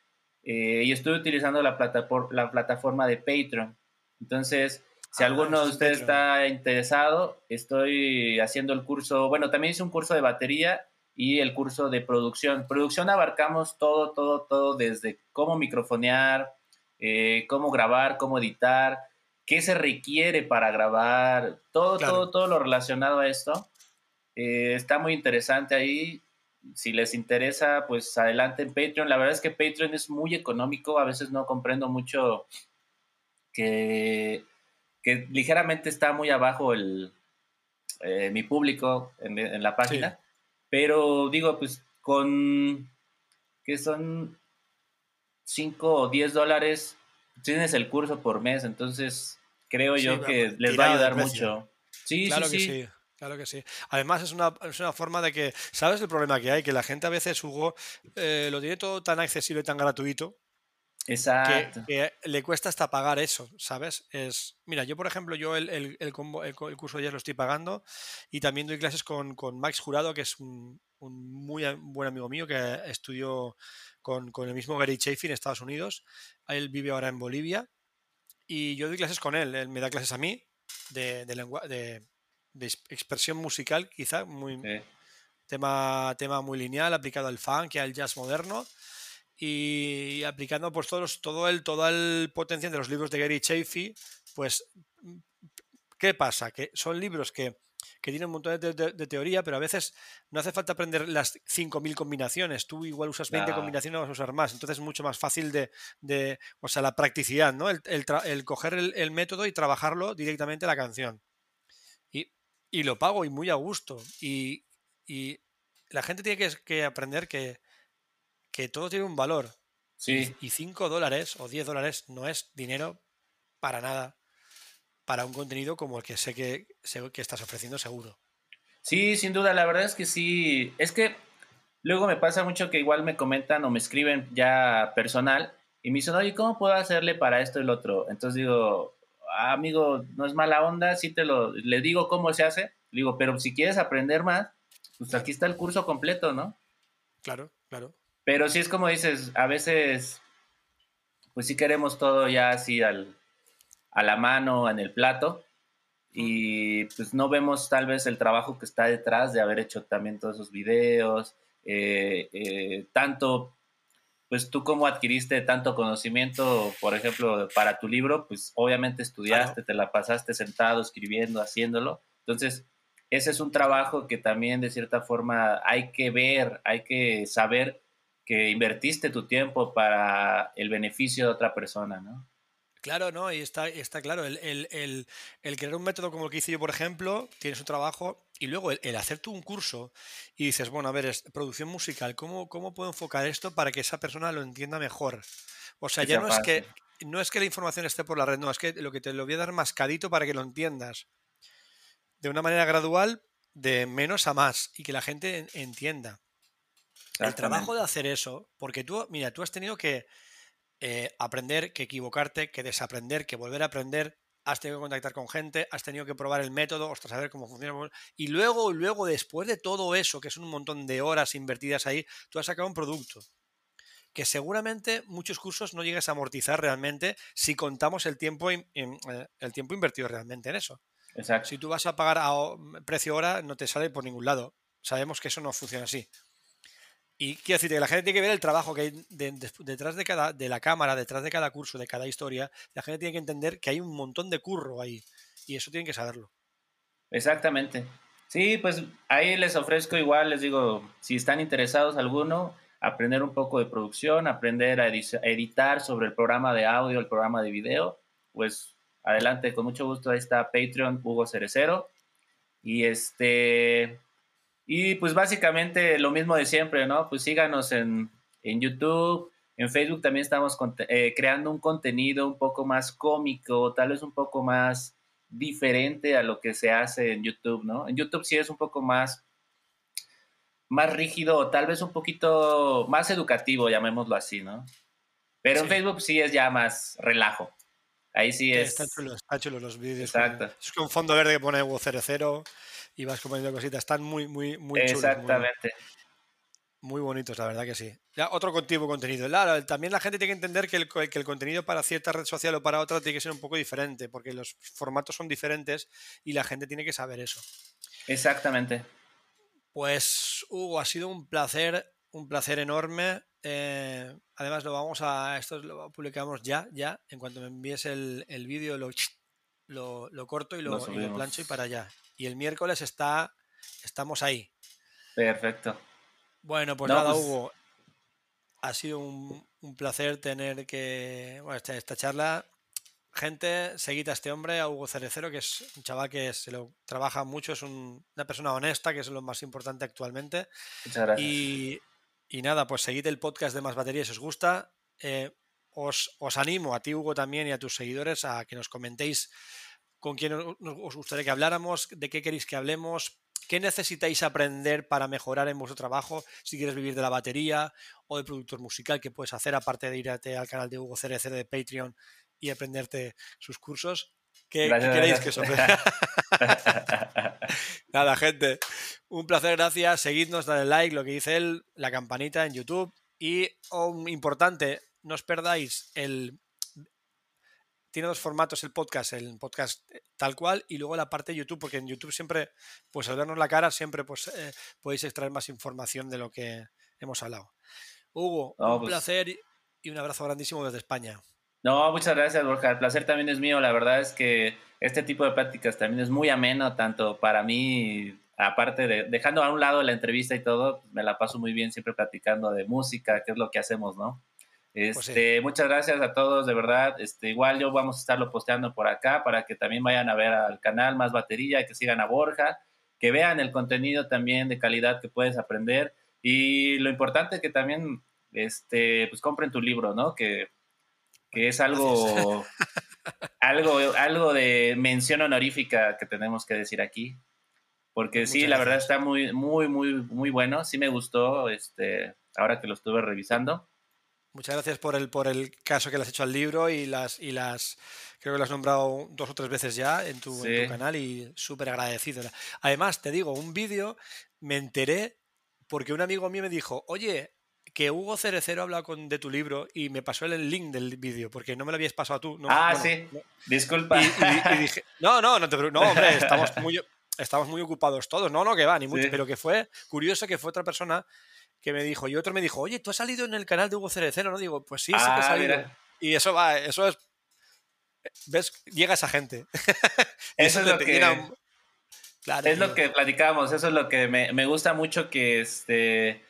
eh, y estoy utilizando la, la plataforma de Patreon. Entonces, si ah, alguno de ustedes está interesado, estoy haciendo el curso, bueno, también hice un curso de batería y el curso de producción. Producción abarcamos todo, todo, todo, desde cómo microfonear, eh, cómo grabar, cómo editar, qué se requiere para grabar, todo, todo, todo lo relacionado a esto. está muy interesante ahí si les interesa, pues adelante en Patreon. La verdad es que Patreon es muy económico, a veces no comprendo mucho que, ligeramente está muy abajo el, eh, mi público en, la página, pero digo, pues con que son 5 o 10 dólares, tienes el curso por mes, entonces creo yo que les va a ayudar mucho. Sí, claro sí, sí. Claro que sí. Además es una, es una, forma de que, ¿sabes el problema que hay? Que la gente a veces, Hugo, eh, lo tiene todo tan accesible y tan gratuito. Exacto. Que, le cuesta hasta pagar eso, ¿sabes? Es, mira, yo por ejemplo, yo el, el, el, curso ya lo estoy pagando y también doy clases con, con Max Jurado, que es un, un, muy buen amigo mío que estudió con, con el mismo Gary Chafee en Estados Unidos. Él vive ahora en Bolivia y yo doy clases con él. Él me da clases a mí de, de, de de expresión musical, quizá, muy tema, tema muy lineal, aplicado al funk y al jazz moderno. y aplicando pues todos, todo el todo el potencial de los libros de Gary Chafee, pues ¿qué pasa? Que son libros que, que tienen un montón de, de- de teoría, pero a veces no hace falta aprender las 5.000 combinaciones. Tú igual usas 20 Claro. combinaciones, vas a usar más. Entonces es mucho más fácil de, de o sea, la practicidad, ¿no? El, el el coger el, el método y trabajarlo directamente a la canción. Y, lo pago y muy a gusto. Y, y la gente tiene que, que aprender que, que todo tiene un valor. Sí, Y 5 dólares o 10 dólares no es dinero para nada para un contenido como el que sé que, sé que estás ofreciendo seguro. sí, sin duda, la verdad es que sí. Es que luego me pasa mucho que igual me comentan o me escriben ya personal y me dicen, oye, ¿cómo puedo hacerle para esto y lo otro? Entonces digo, "Ah, amigo, no es mala onda, sí te lo, le digo cómo se hace, le digo, pero si quieres aprender más, pues aquí está el curso completo, ¿no? Claro, claro. Pero sí es como dices, a veces, pues sí queremos todo ya así al, a la mano, en el plato, y pues no vemos tal vez el trabajo que está detrás de haber hecho también todos esos videos, eh, eh, tanto, pues tú cómo adquiriste tanto conocimiento, por ejemplo, para tu libro, pues obviamente estudiaste, te la pasaste sentado, escribiendo, haciéndolo, entonces ese es un trabajo que también de cierta forma hay que ver, hay que saber que invertiste tu tiempo para el beneficio de otra persona, ¿no? Claro, ¿no? Y está, está claro, el, el, el, el crear un método como el que hice yo, por ejemplo, tienes un trabajo y luego el, hacer tú un curso y dices, bueno, a ver, es producción musical, ¿cómo, ¿cómo puedo enfocar esto para que esa persona lo entienda mejor? O sea, ya no es que, no es que la información esté por la red, no, es que lo que te lo voy a dar mascadito para que lo entiendas de una manera gradual, de menos a más y que la gente en- entienda. El trabajo de hacer eso, porque tú, mira, tú has tenido que eh, aprender, que equivocarte, que desaprender, que volver a aprender, has tenido que contactar con gente, has tenido que probar el método, ostras, saber cómo funciona. Y luego, luego, después de todo eso, que son un montón de horas invertidas ahí, tú has sacado un producto que seguramente muchos cursos no llegues a amortizar realmente si contamos el tiempo, in- in- eh, el tiempo invertido realmente en eso. Exacto. Si tú vas a pagar a precio hora, no te sale por ningún lado. Sabemos que eso no funciona así. Y quiero decirte que la gente tiene que ver el trabajo que hay de- de- detrás de cada de la cámara, detrás de cada curso, de cada historia. La gente tiene que entender que hay un montón de curro ahí. Y eso tienen que saberlo. Exactamente. Sí, pues ahí les ofrezco igual, les digo, si están interesados alguno, aprender un poco de producción, aprender a editar sobre el programa de audio, el programa de video, pues adelante, con mucho gusto, ahí está Patreon Hugo Cerecero. Y este, y pues básicamente lo mismo de siempre, ¿no? Pues síganos en, en YouTube, en Facebook también estamos eh, creando un contenido un poco más cómico, tal vez un poco más diferente a lo que se hace en YouTube, ¿no? En YouTube sí es un poco más, más rígido, o tal vez un poquito más educativo, llamémoslo así, ¿no? Pero en. Facebook sí es ya más relajo. Ahí sí es. Está chulo, está chulo los vídeos. Exacto. con- Es con fondo verde que pone Hugo Cero y vas comiendo cositas. Están muy, muy, muy chulos. Exactamente. Muy bonitos, la verdad que sí. Ya, otro tipo contenido. Claro, también la gente tiene que entender que el, que el contenido para cierta red social o para otra tiene que ser un poco diferente, porque los formatos son diferentes y la gente tiene que saber eso. Exactamente. Pues, Hugo, ha sido un placer, un placer enorme. Eh, además, lo vamos a. Esto lo publicamos ya, ya. En cuanto me envíes el, el vídeo, lo, lo, lo corto y Lo y plancho y para allá. Y el miércoles está. Estamos ahí. Perfecto. Bueno, pues No, nada, pues- Hugo. Ha sido un, un placer tener que. Bueno, esta, esta charla. Gente, seguid a este hombre, a Hugo Cerecero, que es un chaval que se lo trabaja mucho, es un- una persona honesta, que es lo más importante actualmente. Muchas gracias. Y, y nada, pues seguid el podcast de Más Baterías si os gusta. Eh, os, os animo a ti, Hugo, también y a tus seguidores a que nos comentéis con quién os, gustaría que habláramos, de qué queréis que hablemos, qué necesitáis aprender para mejorar en vuestro trabajo, si quieres vivir de la batería o de productor musical, que puedes hacer aparte de irte al canal de Hugo Cerecero de Patreon y aprenderte sus cursos. ¿Qué, queréis que os? Nada, gente. Un placer, gracias. Seguidnos, dale like, lo que dice él, la campanita en YouTube. Y oh, importante, no os perdáis el. Tiene dos formatos el podcast, el podcast tal cual y luego la parte de YouTube, porque en YouTube siempre, pues al vernos la cara, siempre pues, eh, podéis extraer más información de lo que hemos hablado. Hugo, No, un pues- placer y un abrazo grandísimo desde España. No, muchas gracias, Borja. El placer también es mío. La verdad es que este tipo de pláticas también es muy ameno, tanto para mí, aparte de dejando a un lado la entrevista y todo, me la paso muy bien siempre platicando de música, que es lo que hacemos, ¿no? Pues sí. Este, Muchas gracias a todos, de verdad. Este, igual yo vamos a estarlo posteando por acá para que también vayan a ver al canal Más Batería, que sigan a Borja, que vean el contenido también de calidad que puedes aprender. Y lo importante que también este, pues compren tu libro, ¿no? Que, que es algo, algo, algo de mención honorífica que tenemos que decir aquí. Porque sí, la verdad está muy, muy, muy, muy bueno. Sí me gustó, este, ahora que lo estuve revisando. Muchas gracias por el, por el caso que le has hecho al libro y las, y las creo que lo has nombrado dos o tres veces ya en tu, en tu canal y súper agradecido. Además, te digo, un vídeo me enteré porque un amigo mío me dijo, oye, que Hugo Cerecero habla con, de tu libro y me pasó el link del vídeo porque no me lo habías pasado tú. No, ah, bueno, sí, no. disculpa. Y, y- y dije, no, no, no, te pre- no, hombre, estamos muy, estamos muy ocupados todos. No, no, que va, ni mucho. Sí. Pero que fue curioso que fue otra persona que me dijo, y otro me dijo, oye, tú has salido en el canal de Hugo Cerecero, ¿no? Digo, pues sí, sí que he Ah, salido. mira. Y eso va, eso es. ¿Ves? Llega esa gente. Eso es lo que- un- Claro, Es lo tío. que platicábamos, eso es lo que me, me gusta mucho que este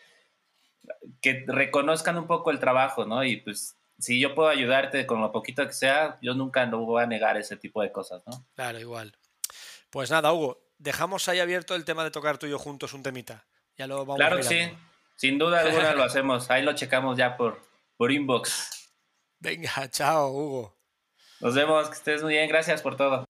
que reconozcan un poco el trabajo, ¿no? Y pues si yo puedo ayudarte con lo poquito que sea, yo nunca no voy a negar ese tipo de cosas, ¿no? Claro, igual. Pues nada, Hugo, dejamos ahí abierto el tema de tocar tú y yo juntos un temita. Ya lo vamos claro que sí, sin duda alguna lo hacemos, ahí lo checamos ya por, por inbox. Venga, chao, Hugo. Nos vemos, que estés muy bien, gracias por todo.